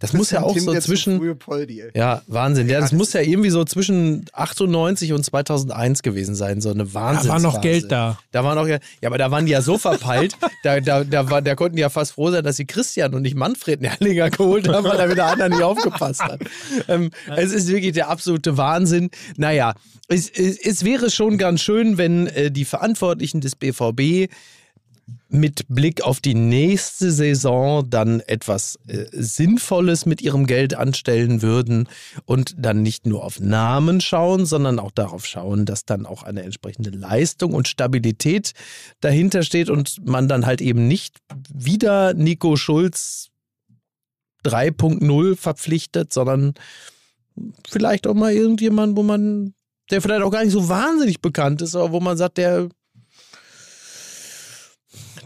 Das muss ja auch Timm, so zwischen. frühe Poldi, ey. Ja, Wahnsinn. Ja, Ja, das das muss ja irgendwie so zwischen 98 und 2001 gewesen sein, so eine Wahnsinn. Da war noch Geld da. Da war noch, ja, ja, aber da waren die ja so verpeilt, da, da, da, war, da konnten die ja fast froh sein, dass sie Christian und nicht Manfred Nerlinger geholt haben, weil da wieder einer nicht aufgepasst hat. Ähm, es ist wirklich der absolute Wahnsinn. Naja, es, es, es wäre schon ganz schön, wenn äh, die Verantwortlichen des BVB mit Blick auf die nächste Saison dann etwas äh, Sinnvolles mit ihrem Geld anstellen würden und dann nicht nur auf Namen schauen, sondern auch darauf schauen, dass dann auch eine entsprechende Leistung und Stabilität dahinter steht und man dann halt eben nicht wieder Nico Schulz 3.0 verpflichtet, sondern vielleicht auch mal irgendjemand, wo man, der vielleicht auch gar nicht so wahnsinnig bekannt ist, aber wo man sagt, der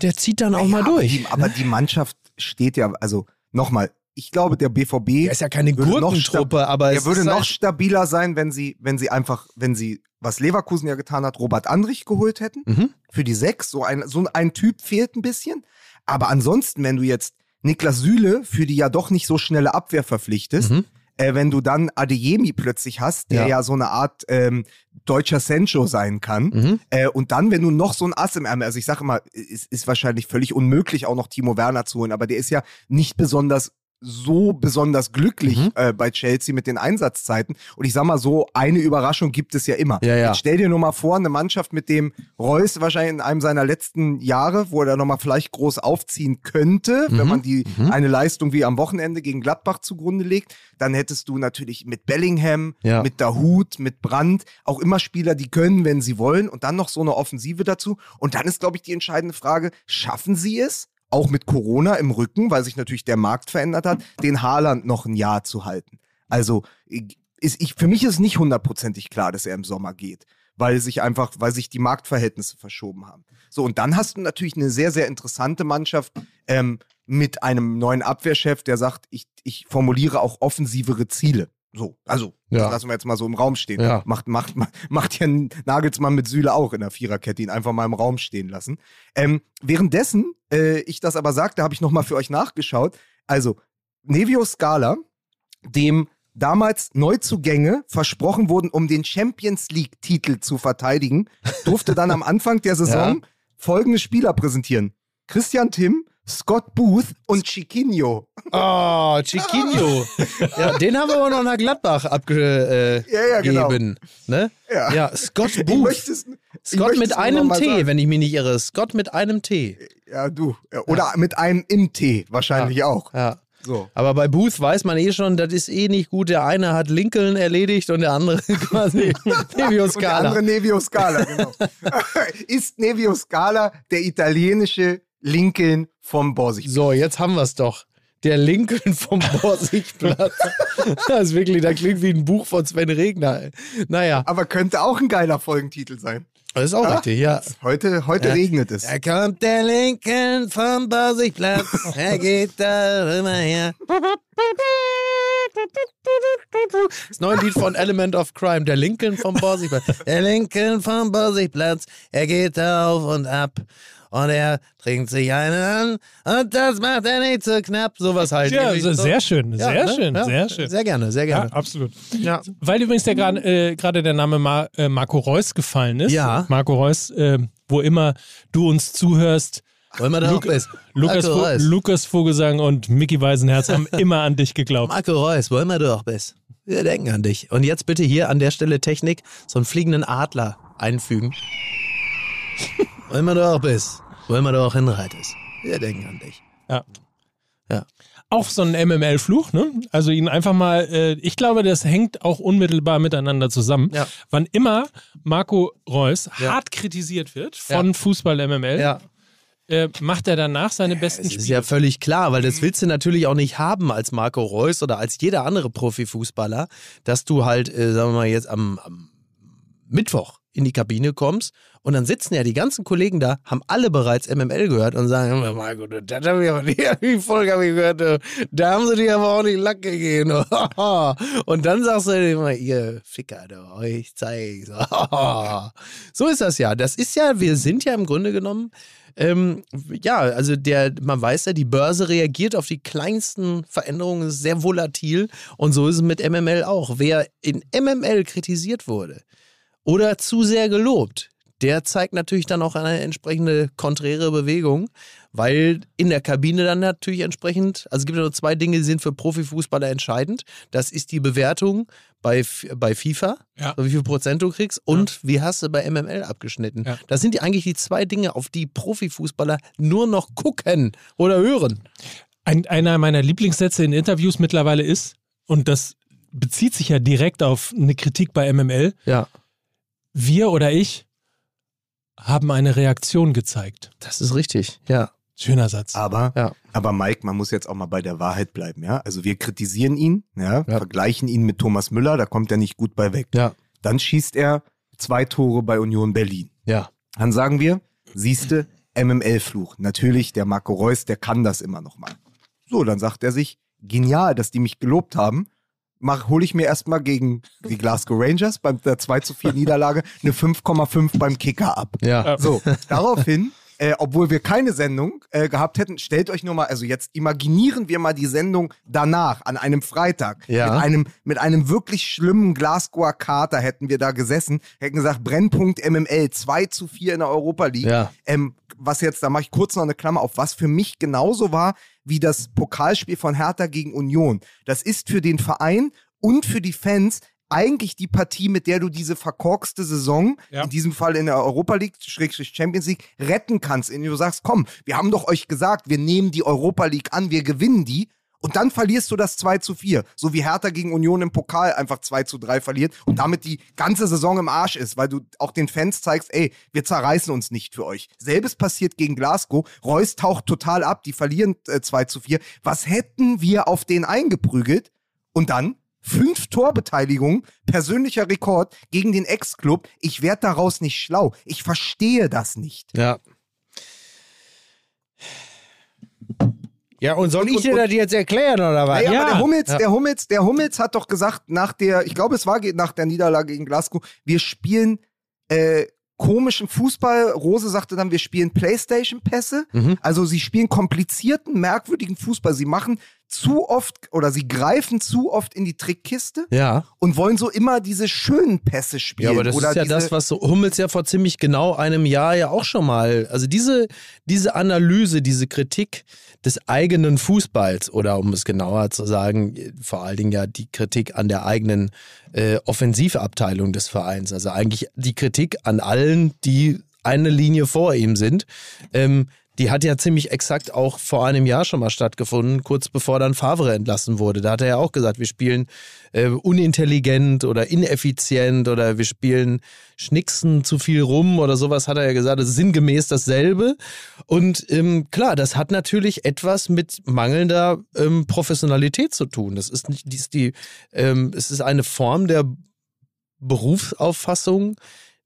der zieht dann auch Ja, mal aber durch. Die, aber die Mannschaft steht ja, also nochmal, ich glaube, der BVB. Er ist ja keine Gurkentruppe, aber Er würde ist noch halt, stabiler sein, wenn sie, wenn sie einfach, wenn sie, was Leverkusen ja getan hat, Robert Andrich geholt hätten. Mhm. Für die sechs. So ein, so ein Typ fehlt ein bisschen. Aber ansonsten, wenn du jetzt Niklas Süle für die ja doch nicht so schnelle Abwehr verpflichtest, Mhm. Äh, wenn du dann Adeyemi plötzlich hast, der Ja. ja, so eine Art ähm, deutscher Sancho sein kann, Mhm. äh, und dann, wenn du noch so ein Ass im Ärmel, also ich sage immer, es ist wahrscheinlich völlig unmöglich, auch noch Timo Werner zu holen, aber der ist ja nicht besonders so besonders glücklich Mhm. äh, bei Chelsea mit den Einsatzzeiten. Und ich sag mal so, eine Überraschung gibt es ja immer. Ja, ja. Jetzt stell dir nur mal vor, eine Mannschaft, mit dem Reus wahrscheinlich in einem seiner letzten Jahre, wo er nochmal vielleicht groß aufziehen könnte, Mhm. wenn man die eine Leistung wie am Wochenende gegen Gladbach zugrunde legt, dann hättest du natürlich mit Bellingham, Ja. mit Dahut, mit Brandt auch immer Spieler, die können, wenn sie wollen und dann noch so eine Offensive dazu. Und dann ist, glaube ich, die entscheidende Frage, schaffen sie es? Auch mit Corona im Rücken, weil sich natürlich der Markt verändert hat, den Haaland noch ein Jahr zu halten. Also ist ich, für mich ist nicht hundertprozentig klar, dass er im Sommer geht, weil sich einfach, weil sich die Marktverhältnisse verschoben haben. So, und dann hast du natürlich eine sehr, sehr interessante Mannschaft ähm, mit einem neuen Abwehrchef, der sagt, ich, ich formuliere auch offensivere Ziele. So, also, Ja. das lassen wir jetzt mal so im Raum stehen. Ja. Macht, macht, macht, ja Nagelsmann mit Süle auch in der Viererkette, ihn einfach mal im Raum stehen lassen. Ähm, währenddessen äh, ich das aber sagte, habe ich nochmal für euch nachgeschaut. Also, Nevio Scala, dem damals Neuzugänge versprochen wurden, um den Champions League-Titel zu verteidigen, durfte dann am Anfang der Saison folgende Spieler präsentieren. Christian Tim, Scott Booth und Chiquinho. Oh, Chiquinho. ja, den haben wir aber noch nach Gladbach abgegeben. Ja, ja, genau. Ne? Ja. Ja, Scott Booth. Scott mit einem T, sagen. wenn ich mich nicht irre. Scott mit einem T. Ja, du. Ja, Oder mit einem im T wahrscheinlich auch. Ja. So. Aber bei Booth weiß man eh schon, das ist eh nicht gut. Der eine hat Lincoln erledigt und der andere quasi Nevio Und der Scala. andere Nevio Scala, genau. Ist Nevio Scala der italienische Lincoln vom Borsig? So, jetzt haben wir es doch. Der Lincoln vom Borsigplatz. das ist wirklich, das klingt wie ein Buch von Sven Regner. Naja, Aber könnte auch ein geiler Folgentitel sein. das ist auch Ah. richtig, ja. Heute, heute Ja. regnet es. Da kommt der Lincoln vom Borsigplatz. Er geht da immer her. Das neue Lied von Element of Crime, der Lincoln vom Borsigplatz. Der Lincoln vom Borsigplatz, er geht da auf und ab. Und er trinkt sich einen an und das macht er nicht so knapp. Sowas halt. Ja, Irgendwie so. sehr schön, Ja, sehr ne? schön, Ja, sehr schön. Sehr gerne, sehr Ja, gerne. absolut. Ja. Weil übrigens der gerade äh, gerade der Name Mar äh, Marco Reus gefallen ist. Ja. Marco Reus, äh, wo immer du uns zuhörst, Wollen wir da auch Luke- bis? Lukas, Marco Reus. Lukas Vogelsang und Mickey Weisenherz haben immer an dich geglaubt. Marco Reus, wollen wir doch bis? Wir denken an dich. Und jetzt bitte hier an der Stelle Technik so einen fliegenden Adler einfügen. wollen wir doch bis? Wollen wir doch hinreitest? Wir denken an dich. Ja. Ja. Auch so ein MML-Fluch, ne? Also ihn einfach mal, äh, ich glaube, das hängt auch unmittelbar miteinander zusammen. Ja. Wann immer Marco Reus Ja. hart kritisiert wird von Fußball MML, Ja. äh, macht er danach seine besten Das ist Spiele. ja völlig klar, weil das willst du natürlich auch nicht haben als Marco Reus oder als jeder andere Profifußballer, dass du halt, äh, sagen wir mal, jetzt am, am Mittwoch in die Kabine kommst und dann sitzen ja die ganzen Kollegen da, haben alle bereits MML gehört und sagen, "Oh mein Gott, das habe ich aber nicht, die Folge habe ich gehört, äh, da haben sie dir aber auch nicht Lack gegeben. Und dann sagst du immer, ihr Ficker, du, ich zeig's. So ist das ja. Das ist ja, wir sind ja im Grunde genommen ähm, ja, also der, man weiß ja, die Börse reagiert auf die kleinsten Veränderungen, ist sehr volatil und so ist es mit MML auch. Wer in MML kritisiert wurde oder zu sehr gelobt, der zeigt natürlich dann auch eine entsprechende konträre Bewegung, weil in der Kabine dann natürlich entsprechend, also es gibt ja nur zwei Dinge, die sind für Profifußballer entscheidend. Das ist die Bewertung bei, bei FIFA, Ja. so wie viel Prozent du kriegst und wie hast du bei MML abgeschnitten. Ja. Das sind die eigentlich die zwei Dinge, auf die Profifußballer nur noch gucken oder hören. Ein, einer meiner Lieblingssätze in Interviews mittlerweile ist, und das bezieht sich ja direkt auf eine Kritik bei MML, Ja. Wir oder ich haben eine Reaktion gezeigt. Das ist richtig, ja. Schöner Satz. Aber, Ja. aber Mike, man muss jetzt auch mal bei der Wahrheit bleiben, ja? Also wir kritisieren ihn, ja, Ja. vergleichen ihn mit Thomas Müller, da kommt er nicht gut bei weg. Ja. Dann schießt er zwei Tore bei Union Berlin. Ja. Dann sagen wir, siehste, MML-Fluch. Natürlich, der Marco Reus, der kann das immer noch mal. So, dann sagt er sich, genial, dass die mich gelobt haben. Mach, hole ich mir erstmal gegen die Glasgow Rangers bei der 2 zu 4 Niederlage eine 5,5 beim Kicker ab. Ja. So, daraufhin äh, obwohl wir keine Sendung äh, gehabt hätten. Stellt euch nur mal, also jetzt imaginieren wir mal die Sendung danach, an einem Freitag. Ja. Mit einem, mit einem wirklich schlimmen Glasgower Kater hätten wir da gesessen, hätten gesagt, Brennpunkt MML 2 zu 4 in der Europa League. Ja. Ähm, was jetzt, da mache ich kurz noch eine Klammer auf, was für mich genauso war wie das Pokalspiel von Hertha gegen Union. Das ist für den Verein und für die Fans eigentlich die Partie, mit der du diese verkorkste Saison, Ja. in diesem Fall in der Europa League, Schrägstrich Champions League, retten kannst, indem du sagst, komm, wir haben doch euch gesagt, wir nehmen die Europa League an, wir gewinnen die. Und dann verlierst du das 2 zu 4. So wie Hertha gegen Union im Pokal einfach 2 zu 3 verliert und damit die ganze Saison im Arsch ist, weil du auch den Fans zeigst, ey, wir zerreißen uns nicht für euch. Selbes passiert gegen Glasgow. Reus taucht total ab, die verlieren äh, 2 zu 4. Was hätten wir auf den eingeprügelt? Und dann fünf Torbeteiligungen, persönlicher Rekord gegen den Ex-Club. Ich werde daraus nicht schlau. Ich verstehe das nicht. Ja. Ja, und soll Und- ich dir das jetzt erklären oder was? Naja, Ja. aber der Hummels, Ja. der Hummels, der Hummels hat doch gesagt, nach der, ich glaube, es war nach der Niederlage gegen Glasgow, wir spielen äh, komischen Fußball. Rose sagte dann, wir spielen Playstation-Pässe. Mhm. Also sie spielen komplizierten, merkwürdigen Fußball. Sie machen zu oft oder sie greifen zu oft in die Trickkiste Ja. und wollen so immer diese schönen Pässe spielen. Ja, aber das ist ja das, was so Hummels ja vor ziemlich genau einem Jahr ja auch schon mal, also diese, diese Analyse, diese Kritik des eigenen Fußballs oder um es genauer zu sagen, vor allen Dingen ja die Kritik an der eigenen äh, Offensivabteilung des Vereins, also eigentlich die Kritik an allen, die eine Linie vor ihm sind, ähm, die hat ja ziemlich exakt auch vor einem Jahr schon mal stattgefunden, kurz bevor dann Favre entlassen wurde. Da hat er ja auch gesagt, wir spielen äh, unintelligent oder ineffizient oder wir spielen schnicksen zu viel rum oder sowas, hat er ja gesagt. Das ist sinngemäß dasselbe. Und ähm, klar, das hat natürlich etwas mit mangelnder ähm, Professionalität zu tun. Das ist nicht, dies die, ähm, es ist eine Form der Berufsauffassung,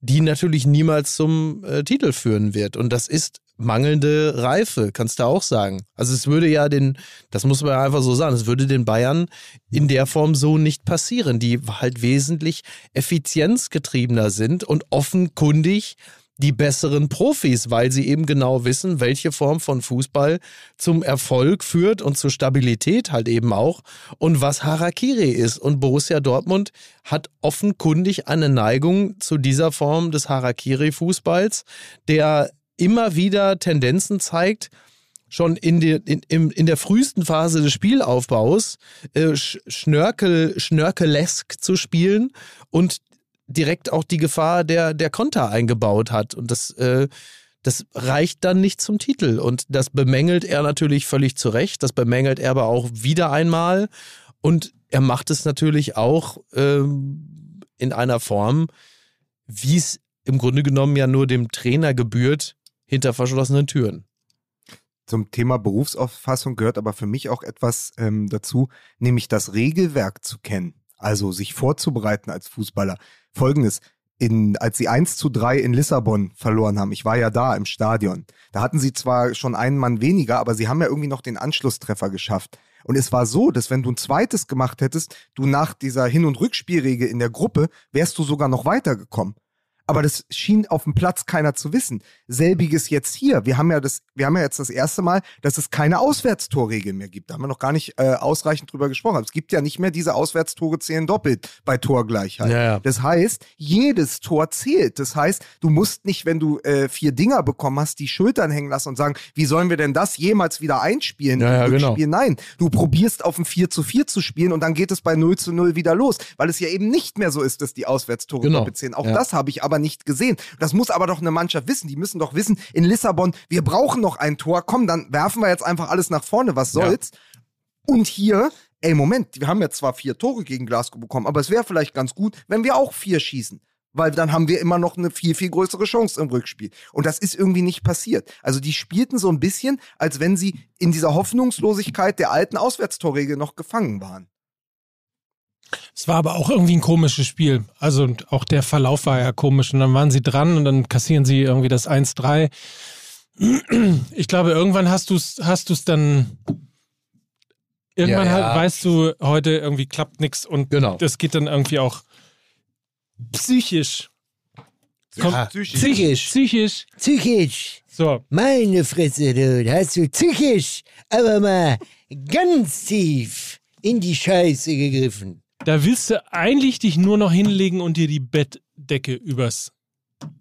die natürlich niemals zum äh, Titel führen wird. Und das ist mangelnde Reife, kannst du auch sagen. Also es würde ja den, das muss man ja einfach so sagen, es würde den Bayern in der Form so nicht passieren, die halt wesentlich effizienzgetriebener sind und offenkundig die besseren Profis, weil sie eben genau wissen, welche Form von Fußball zum Erfolg führt und zur Stabilität halt eben auch und was Harakiri ist. Und Borussia Dortmund hat offenkundig eine Neigung zu dieser Form des Harakiri-Fußballs, der immer wieder Tendenzen zeigt, schon in, die, in, in, der frühesten Phase des Spielaufbaus äh, sch- Schnörkel, Schnörkelesk zu spielen und direkt auch die Gefahr der, der Konter eingebaut hat. Und das, äh, das reicht dann nicht zum Titel. Und das bemängelt er natürlich völlig zu Recht. Das bemängelt er aber auch wieder einmal. Und er macht es natürlich auch ähm, in einer Form, wie es im Grunde genommen ja nur dem Trainer gebührt, hinter verschlossenen Türen. Zum Thema Berufsauffassung gehört aber für mich auch etwas ähm, dazu, nämlich das Regelwerk zu kennen. Also sich vorzubereiten als Fußballer. Folgendes. In, als sie 1 zu 3 in Lissabon verloren haben, ich war ja da im Stadion, da hatten sie zwar schon einen Mann weniger, aber sie haben ja irgendwie noch den Anschlusstreffer geschafft. Und es war so, dass wenn du ein zweites gemacht hättest, du nach dieser Hin- und Rückspielregel in der Gruppe, wärst du sogar noch weitergekommen. Aber das schien auf dem Platz keiner zu wissen. Selbiges jetzt hier. Wir haben ja das, wir haben ja jetzt das erste Mal, dass es keine Auswärtstorregel mehr gibt. Da haben wir noch gar nicht äh, ausreichend drüber gesprochen. Es gibt ja nicht mehr diese Auswärtstore zählen doppelt bei Torgleichheit. Ja, ja. Das heißt, jedes Tor zählt. Das heißt, du musst nicht, wenn du äh, vier Dinger bekommen hast, die Schultern hängen lassen und sagen, wie sollen wir denn das jemals wieder einspielen? Ja, genau. Nein, du probierst auf ein 4 zu 4 zu spielen und dann geht es bei 0 zu 0 wieder los, weil es ja eben nicht mehr so ist, dass die Auswärtstore Genau. doppelt zählen. Auch das habe ich aber nicht gesehen. Das muss aber doch eine Mannschaft wissen. Die müssen doch wissen, in Lissabon, wir brauchen noch ein Tor. Komm, dann werfen wir jetzt einfach alles nach vorne. Was Ja. soll's? Und hier, ey, Moment, wir haben jetzt zwar vier Tore gegen Glasgow bekommen, aber es wäre vielleicht ganz gut, wenn wir auch vier schießen. Weil dann haben wir immer noch eine viel, viel größere Chance im Rückspiel. Und das ist irgendwie nicht passiert. Also die spielten so ein bisschen, als wenn sie in dieser Hoffnungslosigkeit der alten Auswärtstorregel noch gefangen waren. Es war aber auch irgendwie ein komisches Spiel. Also und auch der Verlauf war ja komisch. Und dann waren sie dran und dann kassieren sie irgendwie das 1-3. Ich glaube, irgendwann hast du es hast du's dann. Irgendwann Ja, ja. Halt, weißt du, heute irgendwie klappt nichts und Genau. das geht dann irgendwie auch psychisch. Kommt- Psychisch. Psychisch. Psychisch. Psychisch. So, Meine Fresse, du, hast du zickig, aber mal ganz tief in die Scheiße gegriffen. Da willst du eigentlich dich nur noch hinlegen und dir die Bettdecke übers,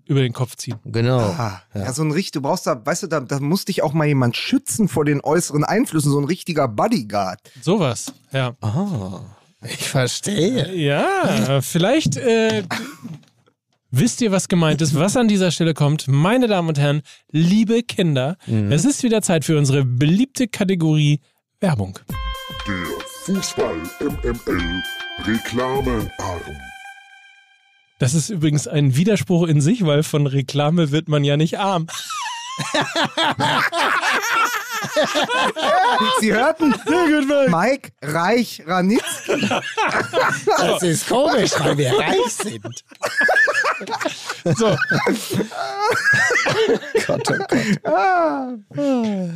über den Kopf ziehen. Genau. Ah, ja. so ein richtig, du brauchst da, weißt du, da, da muss dich auch mal jemand schützen vor den äußeren Einflüssen, so ein richtiger Bodyguard. Sowas, ja. Ah, ich verstehe. Ja, vielleicht äh, wisst ihr, was gemeint ist, was an dieser Stelle kommt. Meine Damen und Herren, liebe Kinder, es ist wieder Zeit für unsere beliebte Kategorie Werbung. Der Fußball MML Reklamearm. Das ist übrigens ein Widerspruch in sich, weil von Reklame wird man ja nicht arm. Sie hörten Mike Reich Ranitzky. Das ist komisch, weil wir reich sind. So, Gott, oh Gott.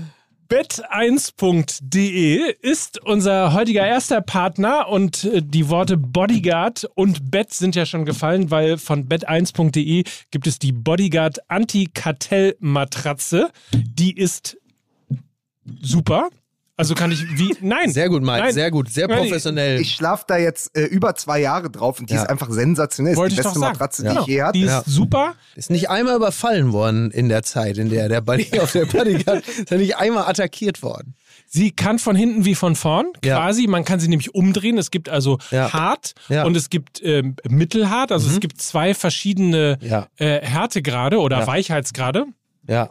bet1.de ist unser heutiger erster Partner und äh, die Worte Bodyguard und Bet sind ja schon gefallen, weil von bet1.de gibt es die Bodyguard Anti-Kartell-Matratze. Die ist super. Also kann ich wie. Nein. Sehr gut, Mike, Nein. sehr gut, sehr professionell. Ich schlafe da jetzt äh, über zwei Jahre drauf und die Ja. ist einfach sensationell. Wollte ist ich die doch beste sagen. Matratze, Genau. die ich je hatte. Die ist Ja. super. Ist nicht einmal überfallen worden in der Zeit, in der der Buddy auf der Bodyguard ist er nicht einmal attackiert worden. Sie kann von hinten wie von vorn, Ja. quasi. Man kann sie nämlich umdrehen. Es gibt also Ja. hart Ja. und es gibt ähm, mittelhart. Also es gibt zwei verschiedene Ja. äh, Härtegrade oder Ja. Weichheitsgrade. Ja.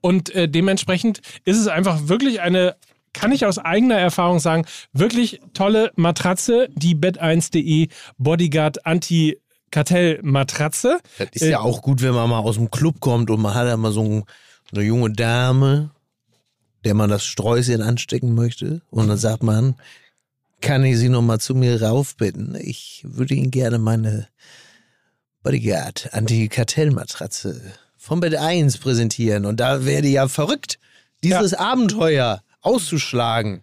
Und äh, dementsprechend ist es einfach wirklich eine, kann ich aus eigener Erfahrung sagen, wirklich tolle Matratze, die Bett1.de Bodyguard Anti-Kartell-Matratze. Das ist Äh, ja auch gut, wenn man mal aus dem Club kommt und man hat ja mal so ein, eine junge Dame, der man das Sträußchen anstecken möchte. Und dann sagt man, kann ich Sie noch mal zu mir raufbitten? Ich würde Ihnen gerne meine Bodyguard Anti-Kartell-Matratze vom Bett 1 präsentieren. Und da werde ja verrückt, dieses Abenteuer auszuschlagen.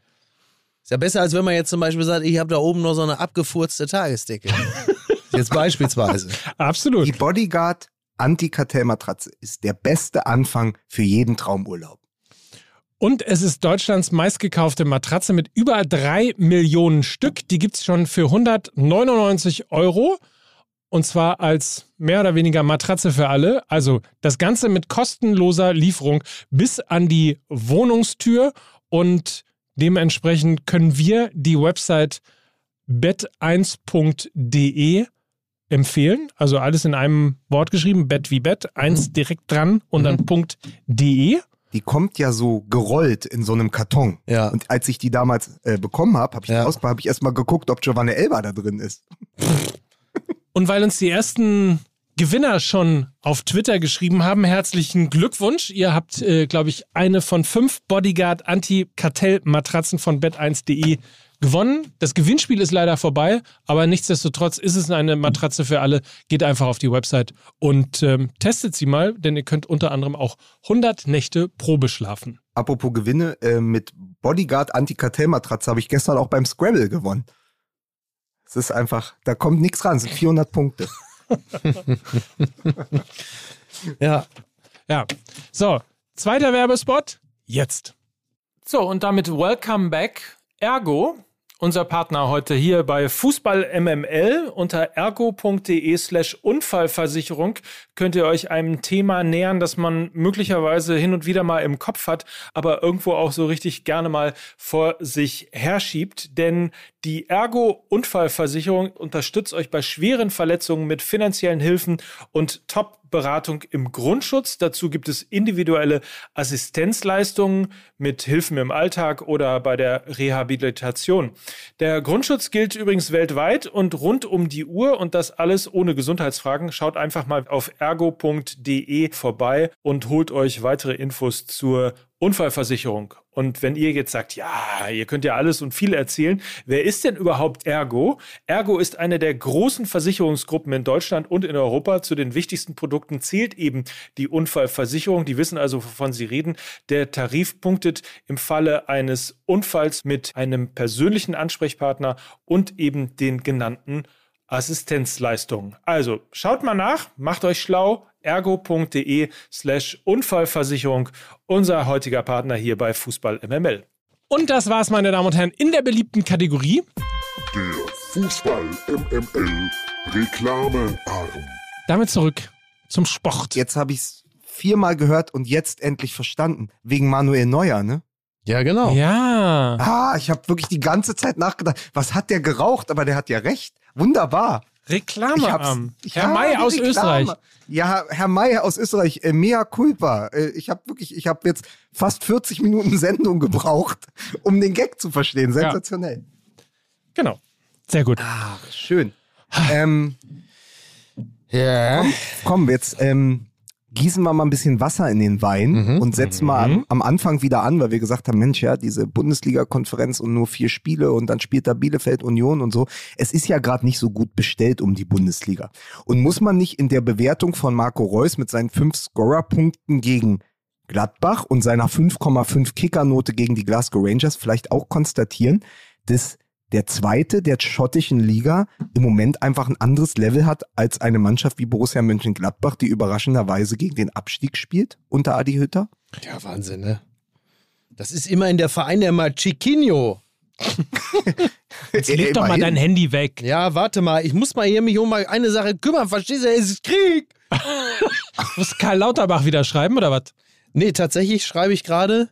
Ist ja besser, als wenn man jetzt zum Beispiel sagt, ich habe da oben noch so eine abgefurzte Tagesdecke. jetzt beispielsweise. Absolut. Die Bodyguard Anti-Kartell-Matratze ist der beste Anfang für jeden Traumurlaub. Und es ist Deutschlands meistgekaufte Matratze mit über drei Millionen Stück. Die gibt es schon für 199 Euro. Und zwar als mehr oder weniger Matratze für alle. Also das Ganze mit kostenloser Lieferung bis an die Wohnungstür. Und dementsprechend können wir die Website bet1.de empfehlen. Also alles in einem Wort geschrieben. Bet wie Bet. Eins direkt dran und dann .de. Die kommt ja so gerollt in so einem Karton. Ja. Und als ich die damals äh, bekommen habe, habe ich, Ja. die ausgepackt, hab ich erstmal geguckt, ob Giovanni Elba da drin ist. Und weil uns die ersten Gewinner schon auf Twitter geschrieben haben, herzlichen Glückwunsch. Ihr habt, äh, glaube ich, eine von fünf Bodyguard Anti-Kartell-Matratzen von bet1.de gewonnen. Das Gewinnspiel ist leider vorbei, aber nichtsdestotrotz ist es eine Matratze für alle. Geht einfach auf die Website und ähm, testet sie mal, denn ihr könnt unter anderem auch 100 Nächte Probe schlafen. Apropos Gewinne, äh, mit Bodyguard Anti-Kartell-Matratze habe ich gestern auch beim Scrabble gewonnen. Es ist einfach, da kommt nichts ran, es sind 400 Punkte. Ja. Ja. So, zweiter Werbespot. Jetzt. So, und damit welcome back. Ergo, unser Partner heute hier bei Fußball MML. Unter ergo.de slash Unfallversicherung könnt ihr euch einem Thema nähern, das man möglicherweise hin und wieder mal im Kopf hat, aber irgendwo auch so richtig gerne mal vor sich herschiebt. Denn die Ergo-Unfallversicherung unterstützt euch bei schweren Verletzungen mit finanziellen Hilfen und Top-Beratung im Grundschutz. Dazu gibt es individuelle Assistenzleistungen mit Hilfen im Alltag oder bei der Rehabilitation. Der Grundschutz gilt übrigens weltweit und rund um die Uhr und das alles ohne Gesundheitsfragen. Schaut einfach mal auf ergo.de vorbei und holt euch weitere Infos zur Unfallversicherung. Und wenn ihr jetzt sagt, ja, ihr könnt ja alles und viel erzählen, wer ist denn überhaupt Ergo? Ergo ist eine der großen Versicherungsgruppen in Deutschland und in Europa. Zu den wichtigsten Produkten zählt eben die Unfallversicherung. Die wissen also, wovon sie reden. Der Tarif punktet im Falle eines Unfalls mit einem persönlichen Ansprechpartner und eben den genannten Assistenzleistungen. Also schaut mal nach, macht euch schlau. ergo.de slash Unfallversicherung, unser heutiger Partner hier bei Fußball MML. Und das war's, meine Damen und Herren, in der beliebten Kategorie. Der Fußball MML Reklamearm. Damit zurück zum Sport. Jetzt habe ich es viermal gehört und jetzt endlich verstanden. Wegen Manuel Neuer, ne? Ja, genau. Ja. Ah, ich habe wirklich die ganze Zeit nachgedacht, was hat der geraucht? Aber der hat ja recht. Wunderbar. Ich Reklamearm. Herr Ja, May aus Reklame. Österreich. Ja, Herr May aus Österreich, äh, mea culpa. Äh, ich habe wirklich, ich habe jetzt fast 40 Minuten Sendung gebraucht, um den Gag zu verstehen. Sensationell. Genau. Sehr gut. Ach, schön. ähm, Ja. komm, jetzt ähm, gießen wir mal ein bisschen Wasser in den Wein Mhm. und setzen mal am, am Anfang wieder an, weil wir gesagt haben, Mensch, ja, diese Bundesliga-Konferenz und nur vier Spiele und dann spielt da Bielefeld Union und so. Es ist ja gerade nicht so gut bestellt um die Bundesliga. Und muss man nicht in der Bewertung von Marco Reus mit seinen fünf Scorer-Punkten gegen Gladbach und seiner 5,5 Kickernote gegen die Glasgow Rangers vielleicht auch konstatieren, dass der zweite der schottischen Liga im Moment einfach ein anderes Level hat als eine Mannschaft wie Borussia Mönchengladbach, die überraschenderweise gegen den Abstieg spielt unter Adi Hütter. Ja, Wahnsinn, ne? Das ist immerhin der Verein der Machiquinho. Jetzt leg doch mal dein Handy weg. Ja, warte mal, ich muss mal hier mich um eine Sache kümmern, verstehst du? Es ist Krieg. Muss Karl Lauterbach wieder schreiben oder was? Nee, tatsächlich schreibe ich gerade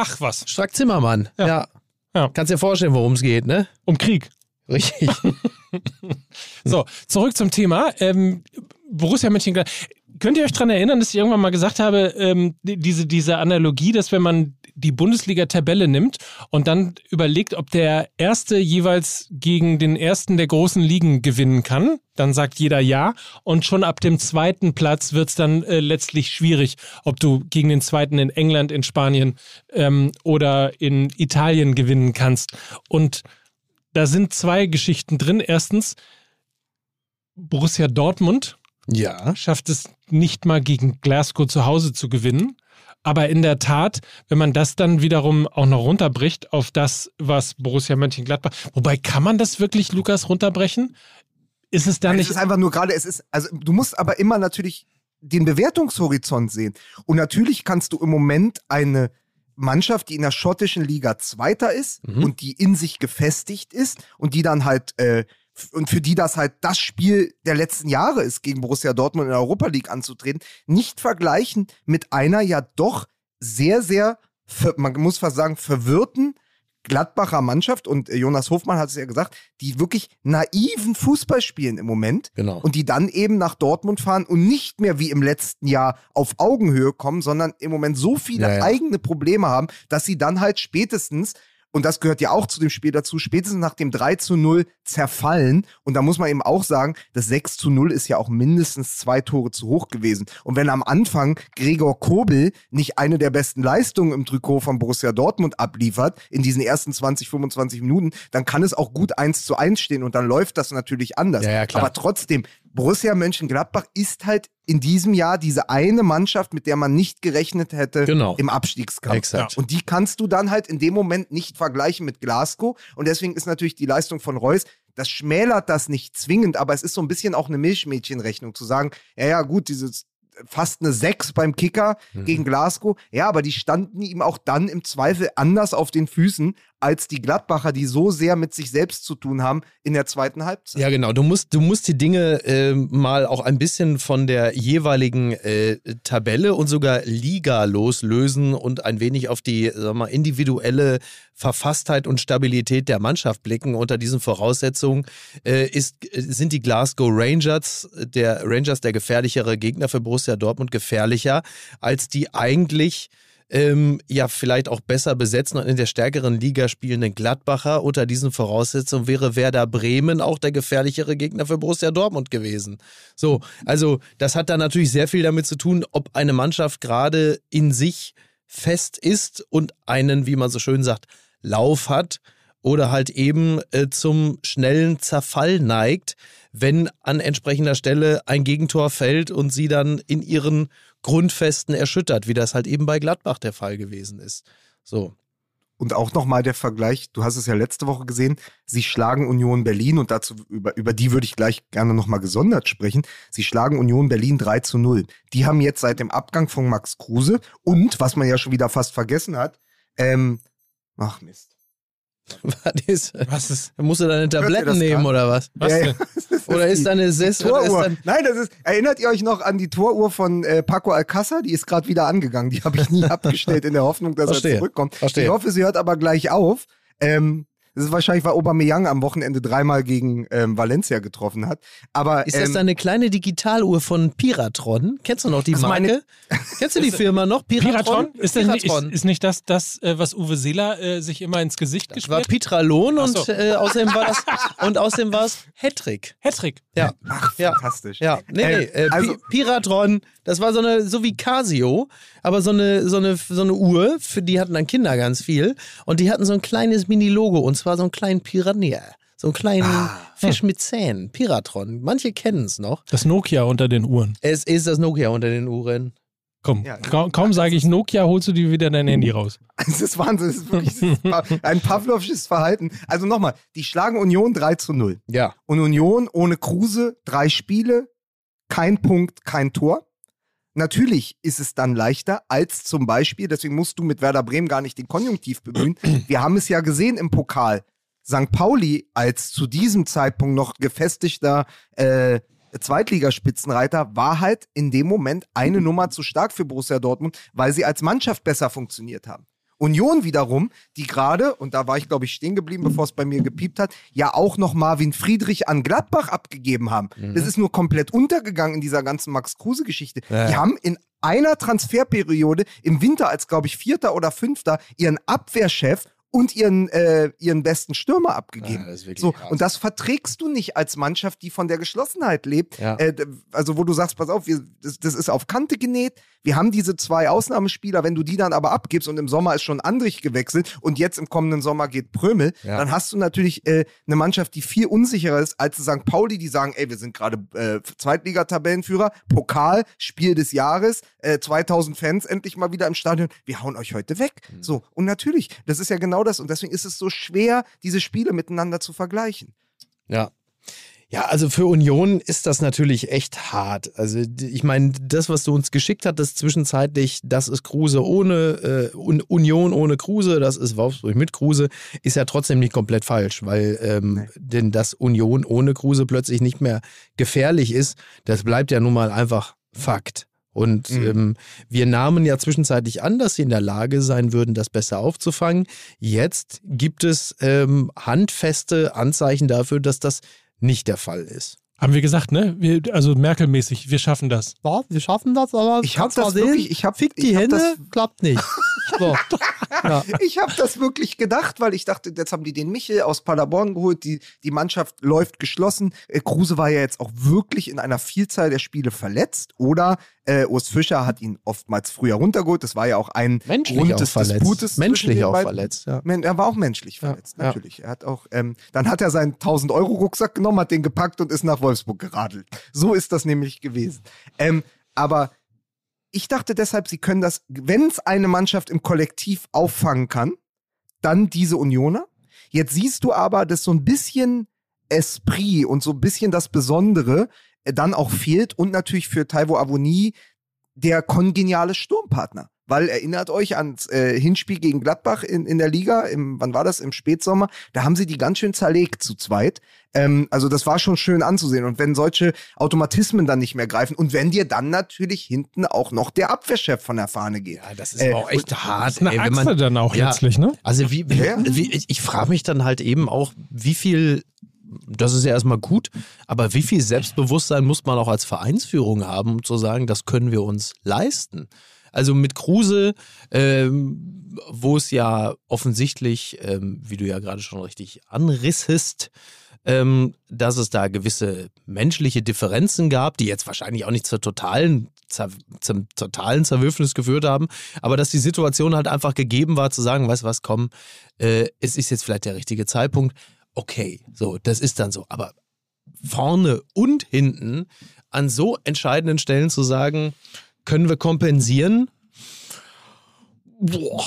Ach was. Strack Zimmermann. Ja. Ja. Ja. Kannst dir vorstellen, worum es geht, ne? Um Krieg. Richtig. So, zurück zum Thema. Ähm, Borussia Mönchengladbach. Könnt ihr euch daran erinnern, dass ich irgendwann mal gesagt habe, ähm, die- diese, diese Analogie, dass wenn man die Bundesliga-Tabelle nimmt und dann überlegt, ob der Erste jeweils gegen den Ersten der großen Ligen gewinnen kann, dann sagt jeder ja. Und schon ab dem zweiten Platz wird es dann äh, letztlich schwierig, ob du gegen den Zweiten in England, in Spanien ähm, oder in Italien gewinnen kannst. Und da sind zwei Geschichten drin. Erstens, Borussia Dortmund ja. schafft es nicht mal gegen Glasgow zu Hause zu gewinnen. Aber in der Tat, wenn man das dann wiederum auch noch runterbricht auf das, was Borussia Mönchengladbach, wobei kann man das wirklich, Lukas, runterbrechen? Ist es da Es nicht ist einfach nur gerade, es ist, also du musst aber immer natürlich den Bewertungshorizont sehen. Und natürlich kannst du im Moment eine Mannschaft, die in der schottischen Liga Zweiter ist Mhm. und die in sich gefestigt ist und die dann halt, äh, und für die das halt das Spiel der letzten Jahre ist, gegen Borussia Dortmund in der Europa League anzutreten, nicht vergleichen mit einer ja doch sehr, sehr, man muss fast sagen, verwirrten Gladbacher Mannschaft und äh, Jonas Hofmann hat es ja gesagt, die wirklich naiven Fußball spielen im Moment Genau. und die dann eben nach Dortmund fahren und nicht mehr wie im letzten Jahr auf Augenhöhe kommen, sondern im Moment so viele Ja, ja. eigene Probleme haben, dass sie dann halt spätestens und das gehört ja auch zu dem Spiel dazu, spätestens nach dem 3 zu 0 zerfallen. Und da muss man eben auch sagen, das 6 zu 0 ist ja auch mindestens zwei Tore zu hoch gewesen. Und wenn am Anfang Gregor Kobel nicht eine der besten Leistungen im Trikot von Borussia Dortmund abliefert, in diesen ersten 20, 25 Minuten, dann kann es auch gut 1 zu 1 stehen und dann läuft das natürlich anders. Ja, ja. Aber trotzdem, Borussia Mönchengladbach ist halt in diesem Jahr diese eine Mannschaft, mit der man nicht gerechnet hätte Genau. im Abstiegskampf. Exakt. Und die kannst du dann halt in dem Moment nicht vergleichen mit Glasgow. Und deswegen ist natürlich die Leistung von Reus, das schmälert das nicht zwingend, aber es ist so ein bisschen auch eine Milchmädchenrechnung zu sagen, ja, ja, gut, dieses fast eine 6 beim Kicker Mhm. gegen Glasgow. Ja, aber die standen ihm auch dann im Zweifel anders auf den Füßen als die Gladbacher, die so sehr mit sich selbst zu tun haben in der zweiten Halbzeit. Ja, genau. Du musst, du musst die Dinge äh, mal auch ein bisschen von der jeweiligen äh, Tabelle und sogar Liga loslösen und ein wenig auf die sag mal, individuelle Verfasstheit und Stabilität der Mannschaft blicken. Unter diesen Voraussetzungen äh, ist, sind die Glasgow Rangers, der Rangers der gefährlichere Gegner für Borussia Dortmund, gefährlicher als die eigentlich ähm, ja vielleicht auch besser besetzten und in der stärkeren Liga spielenden Gladbacher. Unter diesen Voraussetzungen wäre Werder Bremen auch der gefährlichere Gegner für Borussia Dortmund gewesen. So, also das hat dann natürlich sehr viel damit zu tun, ob eine Mannschaft gerade in sich fest ist und einen, wie man so schön sagt, Lauf hat oder halt eben äh, zum schnellen Zerfall neigt, wenn an entsprechender Stelle ein Gegentor fällt und sie dann in ihren Grundfesten erschüttert, wie das halt eben bei Gladbach der Fall gewesen ist. So. und auch nochmal der Vergleich, du hast es ja letzte Woche gesehen, sie schlagen Union Berlin und dazu, über, über die würde ich gleich gerne nochmal gesondert sprechen. Sie schlagen Union Berlin 3 zu 0. Die haben jetzt seit dem Abgang von Max Kruse und, was man ja schon wieder fast vergessen hat, ähm, ach Mist. Was ist? Was ist? Musst du deine Tabletten nehmen grad? oder was? Was Ja, ja. Oder ist deine Sess oder ist Toruhr. dann Nein, das ist. Erinnert ihr euch noch an die Toruhr von äh, Paco Alcázar? Die ist gerade wieder angegangen. Die habe ich nie abgestellt in der Hoffnung, dass Verstehe. er zurückkommt. Verstehe. Ich hoffe, sie hört aber gleich auf. Ähm, das ist wahrscheinlich, weil Aubameyang am Wochenende dreimal gegen ähm, Valencia getroffen hat. Aber Ist das ähm, deine kleine Digitaluhr von Piratron? Kennst du noch die Marke? meine- Kennst du die Firma noch? Piratron? Piratron? Ist, das nicht, ist, Piratron. ist nicht das, das äh, was Uwe Seeler äh, sich immer ins Gesicht Das war gespielt Pitralon Ach und, äh, außerdem war das, und außerdem war es Hattrick. Hattrick. Ja. ja. fantastisch. Ja, nee, Ähm, nee. Äh, also- Pi Piratron, das war so eine, so wie Casio, aber so eine, so eine, so eine Uhr, für die hatten dann Kinder ganz viel. Und die hatten so ein kleines Mini-Logo und zwar so einen kleinen Piranha. So einen kleinen Ah. Fisch mit Zähnen. Piratron. Manche kennen es noch. Das Nokia unter den Uhren. Es ist das Nokia unter den Uhren. Komm, Ja. kaum, kaum sage ich Nokia, holst du dir wieder dein Handy raus. Das ist Wahnsinn. Das ist wirklich das ist ein Pavlovsches Verhalten. Also nochmal, die schlagen Union 3 zu 0. Ja. Und Union ohne Kruse, drei Spiele, kein Punkt, kein Tor. Natürlich ist es dann leichter als zum Beispiel, deswegen musst du mit Werder Bremen gar nicht den Konjunktiv bemühen. Wir haben es ja gesehen im Pokal. St. Pauli als zu diesem Zeitpunkt noch gefestigter äh, Zweitligaspitzenreiter war halt in dem Moment eine Nummer zu stark für Borussia Dortmund, weil sie als Mannschaft besser funktioniert haben. Union wiederum, die gerade, und da war ich glaube ich stehen geblieben, bevor es bei mir gepiept hat, ja auch noch Marvin Friedrich an Gladbach abgegeben haben. Das ist nur komplett untergegangen in dieser ganzen Max-Kruse-Geschichte. Ja. Die haben in einer Transferperiode im Winter als glaube ich Vierter oder Fünfter ihren Abwehrchef und ihren, äh, ihren besten Stürmer abgegeben. Ja, das ist wirklich so, krass. und das verträgst du nicht als Mannschaft, die von der Geschlossenheit lebt. Ja. Äh, also wo du sagst, pass auf, wir, das, das ist auf Kante genäht. Wir haben diese zwei Ausnahmespieler, wenn du die dann aber abgibst und im Sommer ist schon Andrich gewechselt und jetzt im kommenden Sommer geht Prömel, Ja. dann hast du natürlich äh, eine Mannschaft, die viel unsicherer ist als St. Pauli, die sagen, ey, wir sind gerade äh, Zweitliga-Tabellenführer, Pokal, Spiel des Jahres, äh, 2000 Fans endlich mal wieder im Stadion, wir hauen euch heute weg. Mhm. So, und natürlich, das ist ja genau das und deswegen ist es so schwer, diese Spiele miteinander zu vergleichen. Ja. Ja, also für Union ist das natürlich echt hart. Also ich meine, das, was du uns geschickt hattest zwischenzeitlich, das ist Kruse ohne äh, Un- Union ohne Kruse, das ist Wolfsburg mit Kruse, ist ja trotzdem nicht komplett falsch, weil ähm, Nee. denn dass Union ohne Kruse plötzlich nicht mehr gefährlich ist, das bleibt ja nun mal einfach Fakt. Und Mhm. ähm, wir nahmen ja zwischenzeitlich an, dass sie in der Lage sein würden, das besser aufzufangen. Jetzt gibt es ähm, handfeste Anzeichen dafür, dass das nicht der Fall ist. Haben wir gesagt, ne? Wir, also Merkel-mäßig, wir schaffen das. Ja, wir schaffen das, aber Ich hab das wirklich- ich hab- fick ich die hab Hände, das- klappt nicht. So. ja. Ich habe das wirklich gedacht, weil ich dachte, jetzt haben die den Michel aus Paderborn geholt, die, die Mannschaft läuft geschlossen. Äh, Kruse war ja jetzt auch wirklich in einer Vielzahl der Spiele verletzt oder äh, Urs Fischer hat ihn oftmals früher runtergeholt. Das war ja auch ein Menschlich Grund auch des verletzt. Disputes Menschlich auch verletzt, ja. Er war auch menschlich Ja, verletzt, ja. natürlich. Er hat auch, ähm, dann hat er seinen 1000-Euro-Rucksack genommen, hat den gepackt und ist nach Wolfsburg geradelt. So ist das nämlich gewesen. Ähm, aber ich dachte deshalb, sie können das, wenn es eine Mannschaft im Kollektiv auffangen kann, dann diese Unioner. Jetzt siehst du aber, dass so ein bisschen Esprit und so ein bisschen das Besondere äh, dann auch fehlt und natürlich für Taiwo Avoni der kongeniale Sturmpartner. Weil erinnert euch ans äh, Hinspiel gegen Gladbach in, in der Liga, im, wann war das? Im Spätsommer. Da haben sie die ganz schön zerlegt zu zweit. Ähm, also das war schon schön anzusehen. Und wenn solche Automatismen dann nicht mehr greifen und wenn dir dann natürlich hinten auch noch der Abwehrchef von der Fahne geht. Ja, das ist Äh, auch echt hart. Eine ey, wenn man, dann auch Ja. letztlich, ne? Also wie, wie, wie ich, ich frage mich dann halt eben auch, wie viel, das ist ja erstmal gut, aber wie viel Selbstbewusstsein muss man auch als Vereinsführung haben, um zu sagen, das können wir uns leisten? Also mit Kruse, ähm, wo es ja offensichtlich, ähm, wie du ja gerade schon richtig anrissest, ähm, dass es da gewisse menschliche Differenzen gab, die jetzt wahrscheinlich auch nicht zur totalen, zer, zum totalen Zerwürfnis geführt haben, aber dass die Situation halt einfach gegeben war, zu sagen, weißt du was, komm, äh, es ist jetzt vielleicht der richtige Zeitpunkt. Okay, so, das ist dann so. Aber vorne und hinten an so entscheidenden Stellen zu sagen, können wir kompensieren? Boah.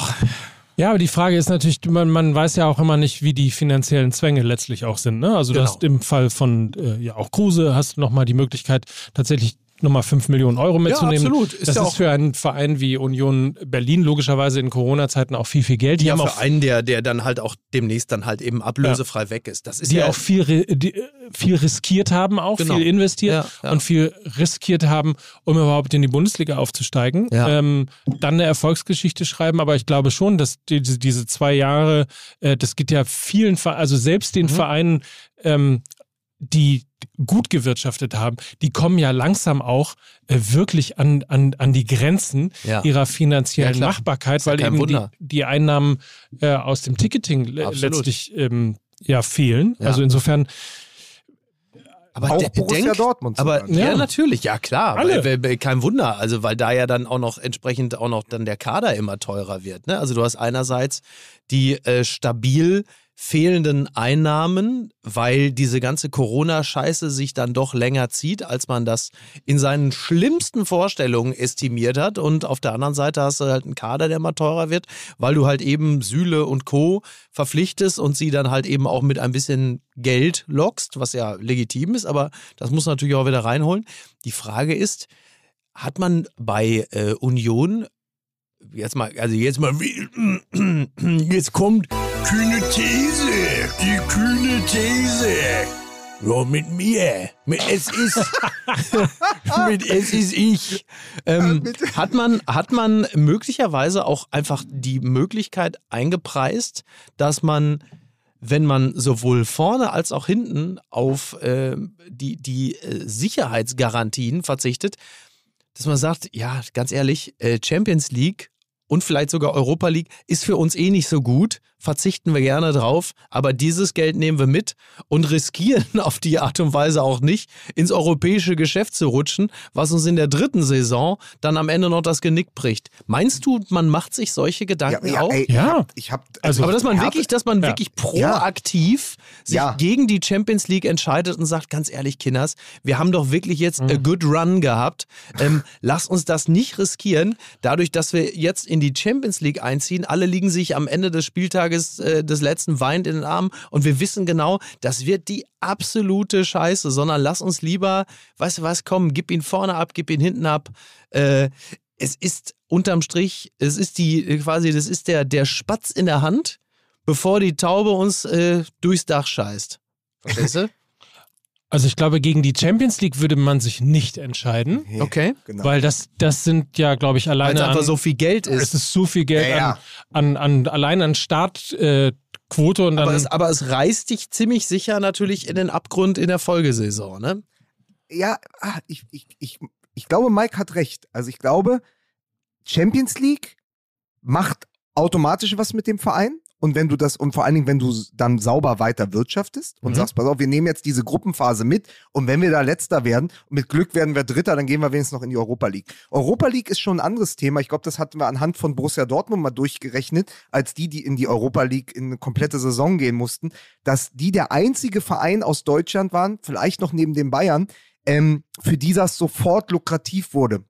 Ja, aber die Frage ist natürlich, man, man weiß ja auch immer nicht, wie die finanziellen Zwänge letztlich auch sind. Ne? Also du Genau. hast im Fall von äh, ja auch Kruse hast du nochmal die Möglichkeit, tatsächlich nochmal 5 Millionen Euro mitzunehmen. absolut. Ist das ja ist für einen Verein wie Union Berlin logischerweise in Corona-Zeiten auch viel, viel Geld. Die ja, haben für auch einen, der, der dann halt auch demnächst dann halt eben ablösefrei weg ist. Das ist die ja auch viel, die, äh, viel riskiert haben, auch Genau. viel investiert Ja, ja. und viel riskiert haben, um überhaupt in die Bundesliga aufzusteigen. Ja. Ähm, dann eine Erfolgsgeschichte schreiben, aber ich glaube schon, dass diese, diese zwei Jahre, äh, das geht ja vielen, also selbst Mhm. den Vereinen, ähm, die gut gewirtschaftet haben, die kommen ja langsam auch äh, wirklich an, an, an die Grenzen Ja. ihrer finanziellen Ja. Machbarkeit, ja weil kein eben die, die Einnahmen äh, aus dem Ticketing Absolut. letztlich ähm, ja fehlen. Ja. Also insofern aber Auch Borussia denk- Dortmund Aber ja. Ja. natürlich, ja klar. Weil, kein Wunder, also weil da ja dann auch noch entsprechend auch noch dann der Kader immer teurer wird. Ne? Also du hast einerseits die äh, stabil fehlenden Einnahmen, weil diese ganze Corona-Scheiße sich dann doch länger zieht, als man das in seinen schlimmsten Vorstellungen estimiert hat. Und auf der anderen Seite hast du halt einen Kader, der immer teurer wird, weil du halt eben Süle und Co. verpflichtest und sie dann halt eben auch mit ein bisschen Geld lockst, was ja legitim ist, aber das muss natürlich auch wieder reinholen. Die Frage ist, hat man bei äh, Union jetzt mal, also jetzt mal, jetzt kommt kühne These, die kühne These. Ja, mit mir. Mit es ist. mit es ist ich. Ähm, hat, man, hat man möglicherweise auch einfach die Möglichkeit eingepreist, dass man, wenn man sowohl vorne als auch hinten auf ähm, die, die äh, Sicherheitsgarantien verzichtet, dass man sagt, ja, ganz ehrlich, äh, Champions League und vielleicht sogar Europa League ist für uns eh nicht so gut, verzichten wir gerne drauf, aber dieses Geld nehmen wir mit und riskieren auf die Art und Weise auch nicht, ins europäische Geschäft zu rutschen, was uns in der dritten Saison dann am Ende noch das Genick bricht. Meinst du, man macht sich solche Gedanken auch? ey, Ja. Ich hab, ich hab, Also- aber dass man wirklich, dass man Ja. wirklich proaktiv sich Ja. gegen die Champions League entscheidet und sagt, ganz ehrlich, Kinders, wir haben doch wirklich jetzt a good run gehabt. Ähm, lass uns das nicht riskieren, dadurch, dass wir jetzt in die Champions League einziehen. Alle liegen sich am Ende des Spieltages äh, des letzten weint in den Armen und wir wissen genau, das wird die absolute Scheiße, sondern lass uns lieber, weißt du was, komm, gib ihn vorne ab, gib ihn hinten ab. Äh, es ist unterm Strich, es ist die quasi, das ist der, der Spatz in der Hand, bevor die Taube uns äh, durchs Dach scheißt. Verstehst du? Also ich glaube, gegen die Champions League würde man sich nicht entscheiden, Okay. Genau. weil das, das sind ja, glaube ich, Weil es alleine einfach an, so viel Geld es ist. ist so viel Geld Ja, ja. An, an, an allein an Startquote äh, Quote und dann Aber es, aber es reißt dich ziemlich sicher natürlich in den Abgrund in der Folgesaison, ne? ja, ah, ich, ich, ich, ich glaube, Mike hat recht. Also ich glaube, Champions League macht automatisch was mit dem Verein. Und wenn du das, und vor allen Dingen, wenn du dann sauber weiter wirtschaftest und Mhm. sagst, pass auf, wir nehmen jetzt diese Gruppenphase mit und wenn wir da letzter werden, mit Glück werden wir Dritter, dann gehen wir wenigstens noch in die Europa League. Europa League ist schon ein anderes Thema. Ich glaube, das hatten wir anhand von Borussia Dortmund mal durchgerechnet, als die, die in die Europa League in eine komplette Saison gehen mussten, dass die der einzige Verein aus Deutschland waren, vielleicht noch neben den Bayern, ähm, für die das sofort lukrativ wurde.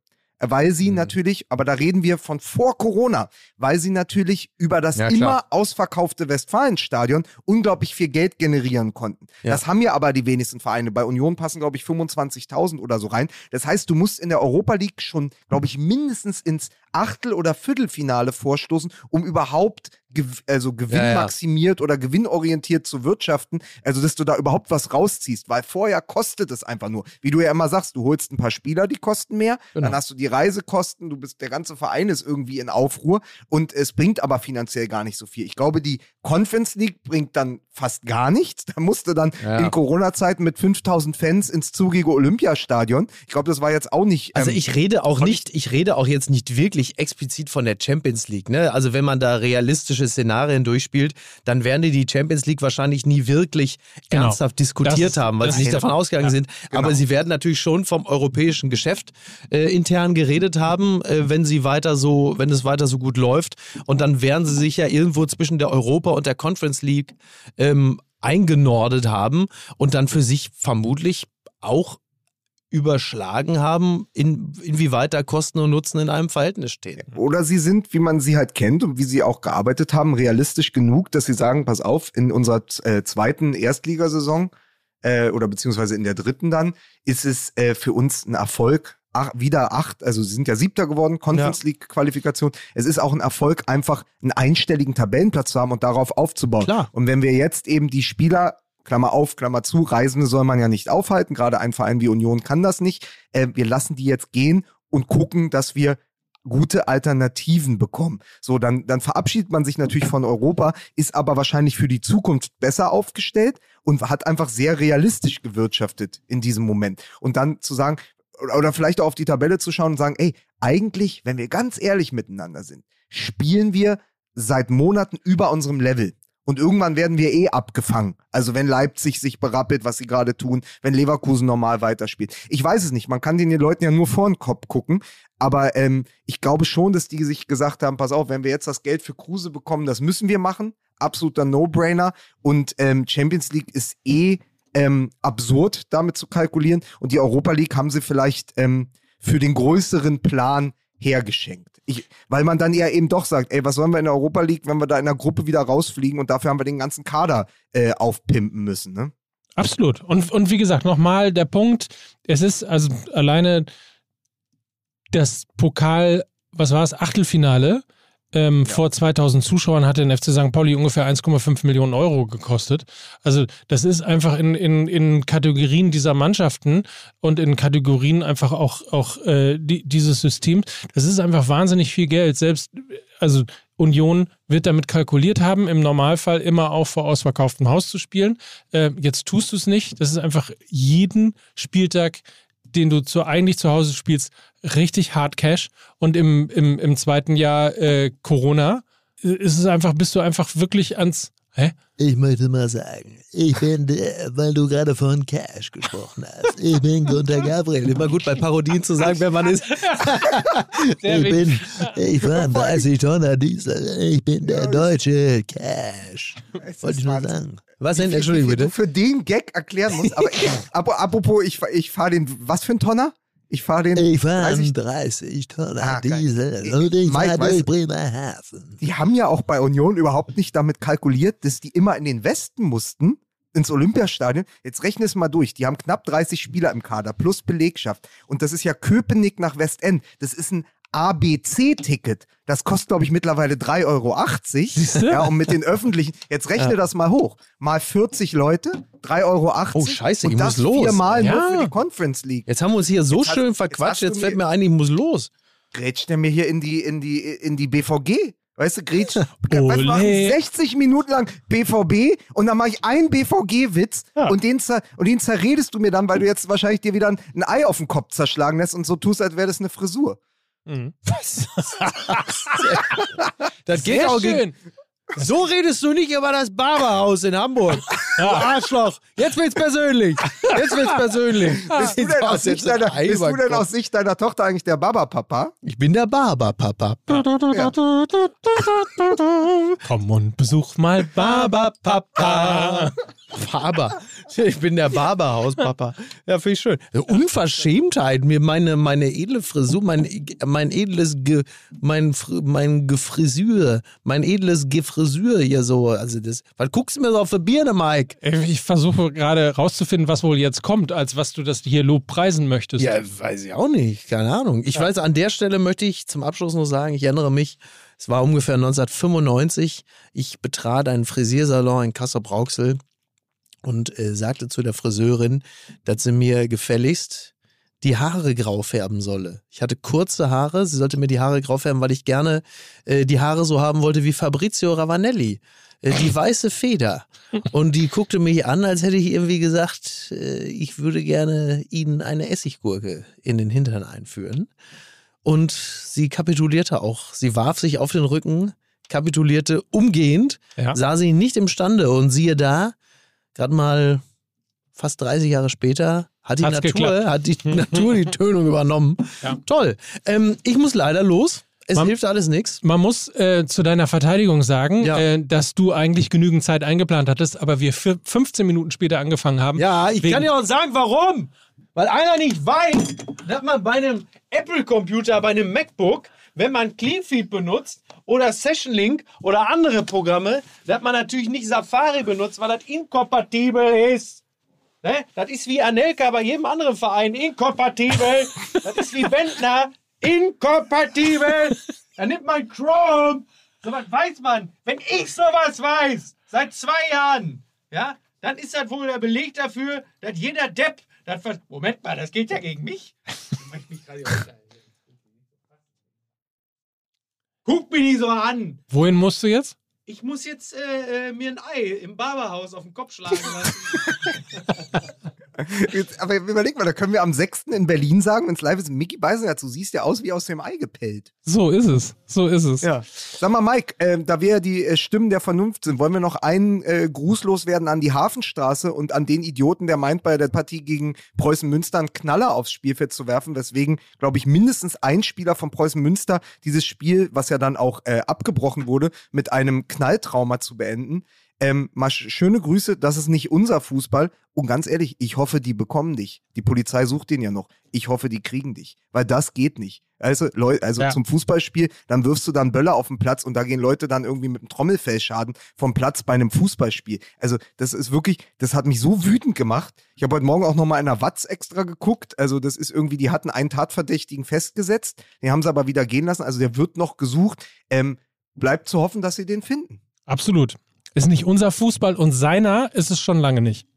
Weil sie Mhm. natürlich, aber da reden wir von vor Corona, weil sie natürlich über das Ja, immer ausverkaufte Westfalenstadion unglaublich viel Geld generieren konnten. Ja. Das haben ja aber die wenigsten Vereine. Bei Union passen, glaube ich, 25.000 oder so rein. Das heißt, du musst in der Europa League schon, glaube ich, mindestens ins Achtel- oder Viertelfinale vorstoßen, um überhaupt gew also gewinnmaximiert oder gewinnorientiert zu wirtschaften. Also, dass du da überhaupt was rausziehst, weil vorher kostet es einfach nur. Wie du ja immer sagst, du holst ein paar Spieler, die kosten mehr, Genau. dann hast du die Reisekosten, du bist, der ganze Verein ist irgendwie in Aufruhr und es bringt aber finanziell gar nicht so viel. Ich glaube, die Conference League bringt dann fast gar nichts. Da musste dann Ja. in Corona-Zeiten mit 5000 Fans ins zugige Olympiastadion. Ich glaube, das war jetzt auch nicht. Also ähm, ich rede auch nicht, ich rede auch jetzt nicht wirklich explizit von der Champions League. Ne? Also wenn man da realistische Szenarien durchspielt, dann werden die die Champions League wahrscheinlich nie wirklich Genau. ernsthaft diskutiert Das- haben, weil sie nicht davon ausgegangen Ja, sind. genau. Aber sie werden natürlich schon vom europäischen Geschäft äh, intern geredet haben, äh, wenn sie weiter so, wenn es weiter so gut läuft. Und dann werden sie sich ja irgendwo zwischen der Europa und der Conference League ähm, eingenordet haben und dann für sich vermutlich auch überschlagen haben, in, inwieweit da Kosten und Nutzen in einem Verhältnis stehen. Oder sie sind, wie man sie halt kennt und wie sie auch gearbeitet haben, realistisch genug, dass sie sagen, pass auf, in unserer äh, zweiten Erstligasaison äh, oder beziehungsweise in der dritten dann, ist es äh, für uns ein Erfolg, ach, wieder acht, also sie sind ja siebter geworden, Conference League Qualifikation. Es ist auch ein Erfolg, einfach einen einstelligen Tabellenplatz zu haben und darauf aufzubauen. Klar. Und wenn wir jetzt eben die Spieler Klammer auf, Klammer zu, Reisende soll man ja nicht aufhalten, gerade ein Verein wie Union kann das nicht. Äh, wir lassen die jetzt gehen und gucken, dass wir gute Alternativen bekommen. So, dann, dann verabschiedet man sich natürlich von Europa, ist aber wahrscheinlich für die Zukunft besser aufgestellt und hat einfach sehr realistisch gewirtschaftet in diesem Moment. Und dann zu sagen, oder, vielleicht auch auf die Tabelle zu schauen und sagen, ey, eigentlich, wenn wir ganz ehrlich miteinander sind, spielen wir seit Monaten über unserem Level. Und irgendwann werden wir eh abgefangen. Also wenn Leipzig sich berappelt, was sie gerade tun, wenn Leverkusen normal weiterspielt. Ich weiß es nicht. Man kann den Leuten ja nur vor den Kopf gucken. Aber ähm, ich glaube schon, dass die sich gesagt haben, pass auf, wenn wir jetzt das Geld für Kruse bekommen, das müssen wir machen. Absoluter No-Brainer. Und ähm, Champions League ist eh ähm, absurd, damit zu kalkulieren. Und die Europa League haben sie vielleicht ähm, für den größeren Plan hergeschenkt. Ich, weil man dann ja eben doch sagt, ey, was sollen wir in der Europa League, wenn wir da in der Gruppe wieder rausfliegen und dafür haben wir den ganzen Kader äh, aufpimpen müssen, ne? Absolut. Und, und wie gesagt, nochmal der Punkt, es ist also alleine das Pokal, was war es, Achtelfinale ähm, vor 2000 Zuschauern hatte den FC St. Pauli ungefähr 1,5 Millionen Euro gekostet. Also das ist einfach in, in, in Kategorien dieser Mannschaften und in Kategorien einfach auch, auch äh, die, dieses Systems, das ist einfach wahnsinnig viel Geld. Selbst, also Union wird damit kalkuliert haben, im Normalfall immer auch vor ausverkauftem Haus zu spielen. Äh, jetzt tust du es nicht. Das ist einfach jeden Spieltag den du zu, eigentlich zu Hause spielst, richtig hart Cash. Und im, im, im zweiten Jahr äh, Corona äh, ist es einfach, bist du einfach wirklich ans. Hä? Ich möchte mal sagen, ich bin der, weil du gerade von Cash gesprochen hast. Ich bin Gunter Gabriel. Immer gut bei Parodien zu sagen, wer man ist. Ich bin, ich fahre 30 Tonnen Diesel. Ich bin der deutsche Cash. Wollte ich nur sagen. Was denn? Entschuldigung bitte. du für den Gag erklären musst. Aber ich, ap- apropos, ich, fahr- ich fahre den, was für ein Tonner? Ich fahre den. Ich fahre 30 30 Tonnen Ah. Diesel und ich fahre durch du- Bremerhaven. Die haben ja auch bei Union überhaupt nicht damit kalkuliert, dass die immer in den Westen mussten, ins Olympiastadion. Jetzt rechne es mal durch. Die haben knapp 30 Spieler im Kader plus Belegschaft. Und das ist ja Köpenick nach Westend. Das ist ein ABC-Ticket. Das kostet, glaube ich, mittlerweile 3,80 Euro. Ja, und mit den öffentlichen, jetzt rechne das mal hoch. Mal 40 Leute, 3,80 Euro. Oh, scheiße, und ich das muss los. viermal nur Ja. für die Conference League. Jetzt haben wir uns hier so Jetzt hast- schön jetzt verquatscht, hast du jetzt fällt mir- ein, ich muss los. grätscht er mir hier in die, in die, in die BVG. Weißt du, grätscht, weißt du, Ole. machen 60 Minuten lang BVB und dann mache ich einen BVG-Witz Ja. und, den und den zerredest du mir dann, weil du jetzt wahrscheinlich dir wieder ein, ein Ei auf den Kopf zerschlagen lässt und so tust, als wäre das eine Frisur. Das geht Sehr auch schön. So redest du nicht über das Barberhaus in Hamburg. Du Arschloch. Jetzt wird's persönlich. Jetzt wird's persönlich. Bist du, denn aus Sicht deiner, bist du denn aus Sicht deiner Tochter eigentlich der Baba-Papa? Ich bin der Barberpapa. Komm und besuch mal Barberpapa. Barber. Ich bin der Barberhauspapa. Ja, finde ich schön. Unverschämtheit, mir meine, meine edle Frisur, mein, mein edles, Ge, mein, mein Gefrisür, mein edles Gefrisür hier so. Also das, was guckst du mir so auf die Birne, Mike? Ich versuche gerade rauszufinden, was wohl jetzt kommt, als was du das hier Lob preisen möchtest. Ja, weiß ich auch nicht. Keine Ahnung. Ich weiß, an der Stelle möchte ich zum Abschluss noch sagen, ich erinnere mich, es war ungefähr 1995. Ich betrat einen Frisiersalon in Kassel-Brauxel und äh, sagte zu der Friseurin, dass sie mir gefälligst die Haare grau färben solle. Ich hatte kurze Haare, sie sollte mir die Haare grau färben, weil ich gerne äh, die Haare so haben wollte wie Fabrizio Ravanelli. Äh, die weiße Feder. Und die guckte mich an, als hätte ich irgendwie gesagt, äh, ich würde gerne Ihnen eine Essiggurke in den Hintern einführen. Und sie kapitulierte auch. Sie warf sich auf den Rücken, kapitulierte umgehend, Ja. sah sie nicht imstande. Und siehe da, gerade mal fast 30 Jahre später, hat die, Hat's Natur, geklappt. hat die Natur die Tönung übernommen. Ja. Toll. Ähm, ich muss leider los. Es Man- hilft alles nichts. Man muss äh, zu deiner Verteidigung sagen, Ja. äh, dass du eigentlich genügend Zeit eingeplant hattest, aber wir für 15 Minuten später angefangen haben. Ja, ich kann ja auch sagen, warum. weil einer nicht weiß, dass man bei einem Apple-Computer, bei einem MacBook, wenn man CleanFeed benutzt oder Session Link oder andere Programme, dass man natürlich nicht Safari benutzt, weil das inkompatibel ist. Ne? Das ist wie Anelka bei jedem anderen Verein. Inkompatibel. das ist wie Bentner. Inkompatibel. Dann nimmt man Chrome. So was weiß man. Wenn ich sowas weiß, seit zwei Jahren, ja, dann ist das wohl der Beleg dafür, dass jeder Depp das Moment mal, das geht ja gegen mich. Ich mich gerade Guck mich nicht so an. Wohin musst du jetzt? Ich muss jetzt äh, äh, mir ein Ei im Barberhaus auf den Kopf schlagen lassen. Jetzt, aber überleg mal, da können wir am 6. in Berlin sagen, wenn es live ist, Mickey Beisenherz, du siehst ja aus wie aus dem Ei gepellt. So ist es. So ist es. Ja. Sag mal, Mike, äh, da wir ja die äh, Stimmen der Vernunft sind, wollen wir noch einen äh, Gruß loswerden an die Hafenstraße und an den Idioten, der meint, bei der Partie gegen Preußen Münster einen Knaller aufs Spielfeld zu werfen, weswegen, glaube ich, mindestens ein Spieler von Preußen Münster dieses Spiel, was ja dann auch äh, abgebrochen wurde, mit einem Knalltrauma zu beenden. Ähm, mal sch schöne Grüße, das ist nicht unser Fußball. Und ganz ehrlich, ich hoffe, die bekommen dich. Die Polizei sucht den ja noch. Ich hoffe, die kriegen dich. Weil das geht nicht. Also, Leute, also Ja. zum Fußballspiel, dann wirfst du dann Böller auf den Platz und da gehen Leute dann irgendwie mit einem Trommelfellschaden vom Platz bei einem Fußballspiel. Also, das ist wirklich, das hat mich so wütend gemacht. Ich habe heute Morgen auch nochmal in der Watz extra geguckt. Also, das ist irgendwie, die hatten einen Tatverdächtigen festgesetzt, den haben sie aber wieder gehen lassen. Also, der wird noch gesucht. Ähm, bleibt zu hoffen, dass sie den finden. Absolut. Ist nicht unser Fußball und seiner ist es schon lange nicht.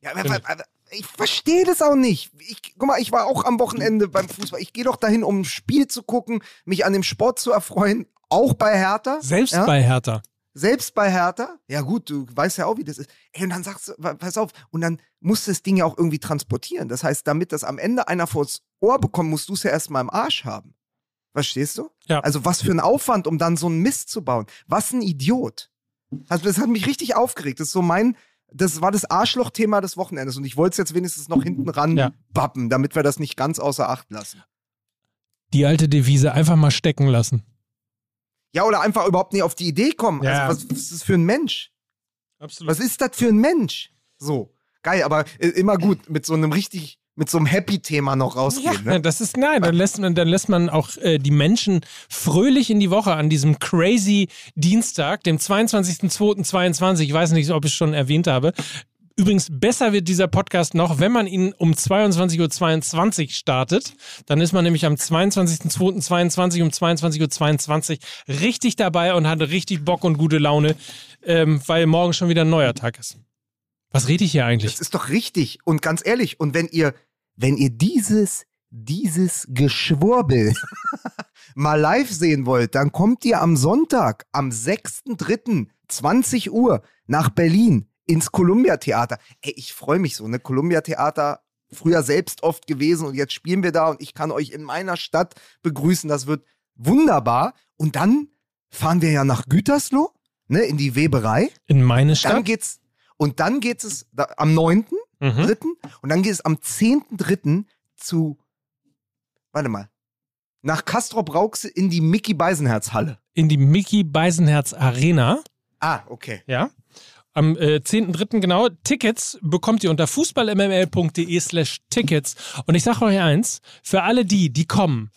Ja, aber, aber, aber ich verstehe das auch nicht. Ich, guck mal, ich war auch am Wochenende beim Fußball. Ich gehe doch dahin, um ein Spiel zu gucken, mich an dem Sport zu erfreuen. Auch bei Hertha. Selbst ja? bei Hertha. Selbst bei Hertha. Ja gut, du weißt ja auch, wie das ist. Ey, und dann sagst du, pass auf, und dann musst du das Ding ja auch irgendwie transportieren. Das heißt, damit das am Ende einer vors Ohr bekommt, musst du es ja erstmal im Arsch haben. Verstehst du? Ja. Also was für ein Aufwand, um dann so einen Mist zu bauen. Was ein Idiot. Also das hat mich richtig aufgeregt. Das ist so mein, das war das Arschloch-Thema des Wochenendes und ich wollte es jetzt wenigstens noch hinten ran Ja. bappen, damit wir das nicht ganz außer Acht lassen. Die alte Devise einfach mal stecken lassen. Ja, oder einfach überhaupt nicht auf die Idee kommen. Ja. Also was, was ist das für ein Mensch? Absolut. Was ist das für ein Mensch? So, geil, aber äh, immer gut mit so einem richtig, mit so einem Happy-Thema noch rausgehen. Ja, Ne? das ist nein, dann lässt man, dann lässt man auch äh, die Menschen fröhlich in die Woche an diesem crazy Dienstag, dem 22.02.22. Ich weiß nicht, ob ich es schon erwähnt habe. Übrigens, besser wird dieser Podcast noch, wenn man ihn um 22.22 Uhr startet. Dann ist man nämlich am 22.02.22 um 22.22 Uhr richtig dabei und hat richtig Bock und gute Laune, ähm, weil morgen schon wieder ein neuer Tag ist. Was rede ich hier eigentlich? Das ist doch richtig. Und ganz ehrlich, und wenn ihr, wenn ihr dieses, dieses Geschwurbel mal live sehen wollt, dann kommt ihr am Sonntag, am 6.3., 20 Uhr nach Berlin ins Columbia Theater. Ey, ich freue mich so, ne? Columbia Theater, früher selbst oft gewesen und jetzt spielen wir da und ich kann euch in meiner Stadt begrüßen. Das wird wunderbar. Und dann fahren wir ja nach Gütersloh, ne? In die Weberei. In meine Dann Stadt? geht's, und dann geht es da, am 9. Mhm. dritten und dann geht es am 10.3. zu, warte mal, nach Castrop Rauxel in die Mickey Beisenherz Halle. In die Mickey Beisenherz Arena. Ah, okay. Ja. Am äh, 10.3. genau. Tickets bekommt ihr unter fußballmml.de slash Tickets. Und ich sage euch eins, für alle die, die kommen,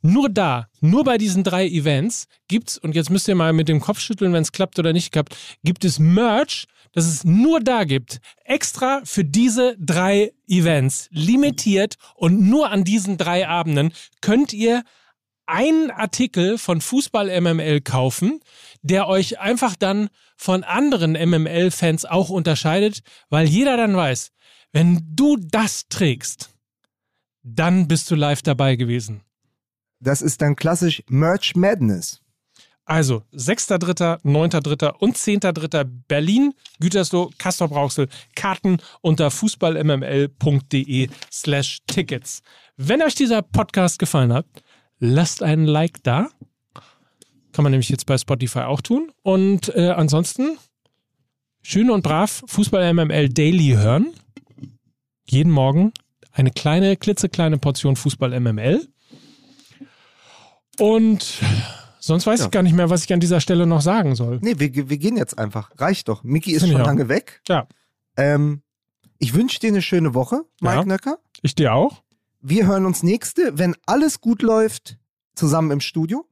nur da, nur bei diesen drei Events gibt's, und jetzt müsst ihr mal mit dem Kopf schütteln, wenn es klappt oder nicht klappt, gibt es Merch, das es nur da gibt, extra für diese drei Events, limitiert und nur an diesen drei Abenden könnt ihr einen Artikel von Fußball MML kaufen, der euch einfach dann von anderen MML-Fans auch unterscheidet, weil jeder dann weiß, wenn du das trägst, dann bist du live dabei gewesen. Das ist dann klassisch Merch Madness. Also 6.3., 9.3. und 10.3. Berlin, Gütersloh, Castrop Rauxel, Karten unter fußballmml.de slash Tickets. Wenn euch dieser Podcast gefallen hat, lasst einen Like da. Kann man nämlich jetzt bei Spotify auch tun. Und äh, ansonsten schön und brav Fußball MML Daily hören. Jeden Morgen eine kleine, klitzekleine Portion Fußball MML. Und sonst weiß Ja. ich gar nicht mehr, was ich an dieser Stelle noch sagen soll. Nee, wir, wir gehen jetzt einfach. Reicht doch. Mickey ist Finde schon lange weg. Ja. Ähm, Ich wünsche dir eine schöne Woche, Mike Ja. Nöcker. Ich dir auch. Wir hören uns nächste, wenn alles gut läuft, zusammen im Studio.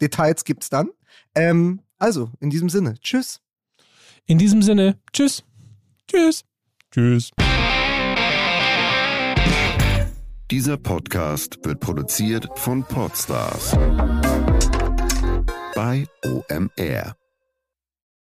Details gibt's dann. Ähm, also, in diesem Sinne, tschüss. In diesem Sinne, tschüss. Tschüss. Tschüss. Dieser Podcast wird produziert von Podstars OMR.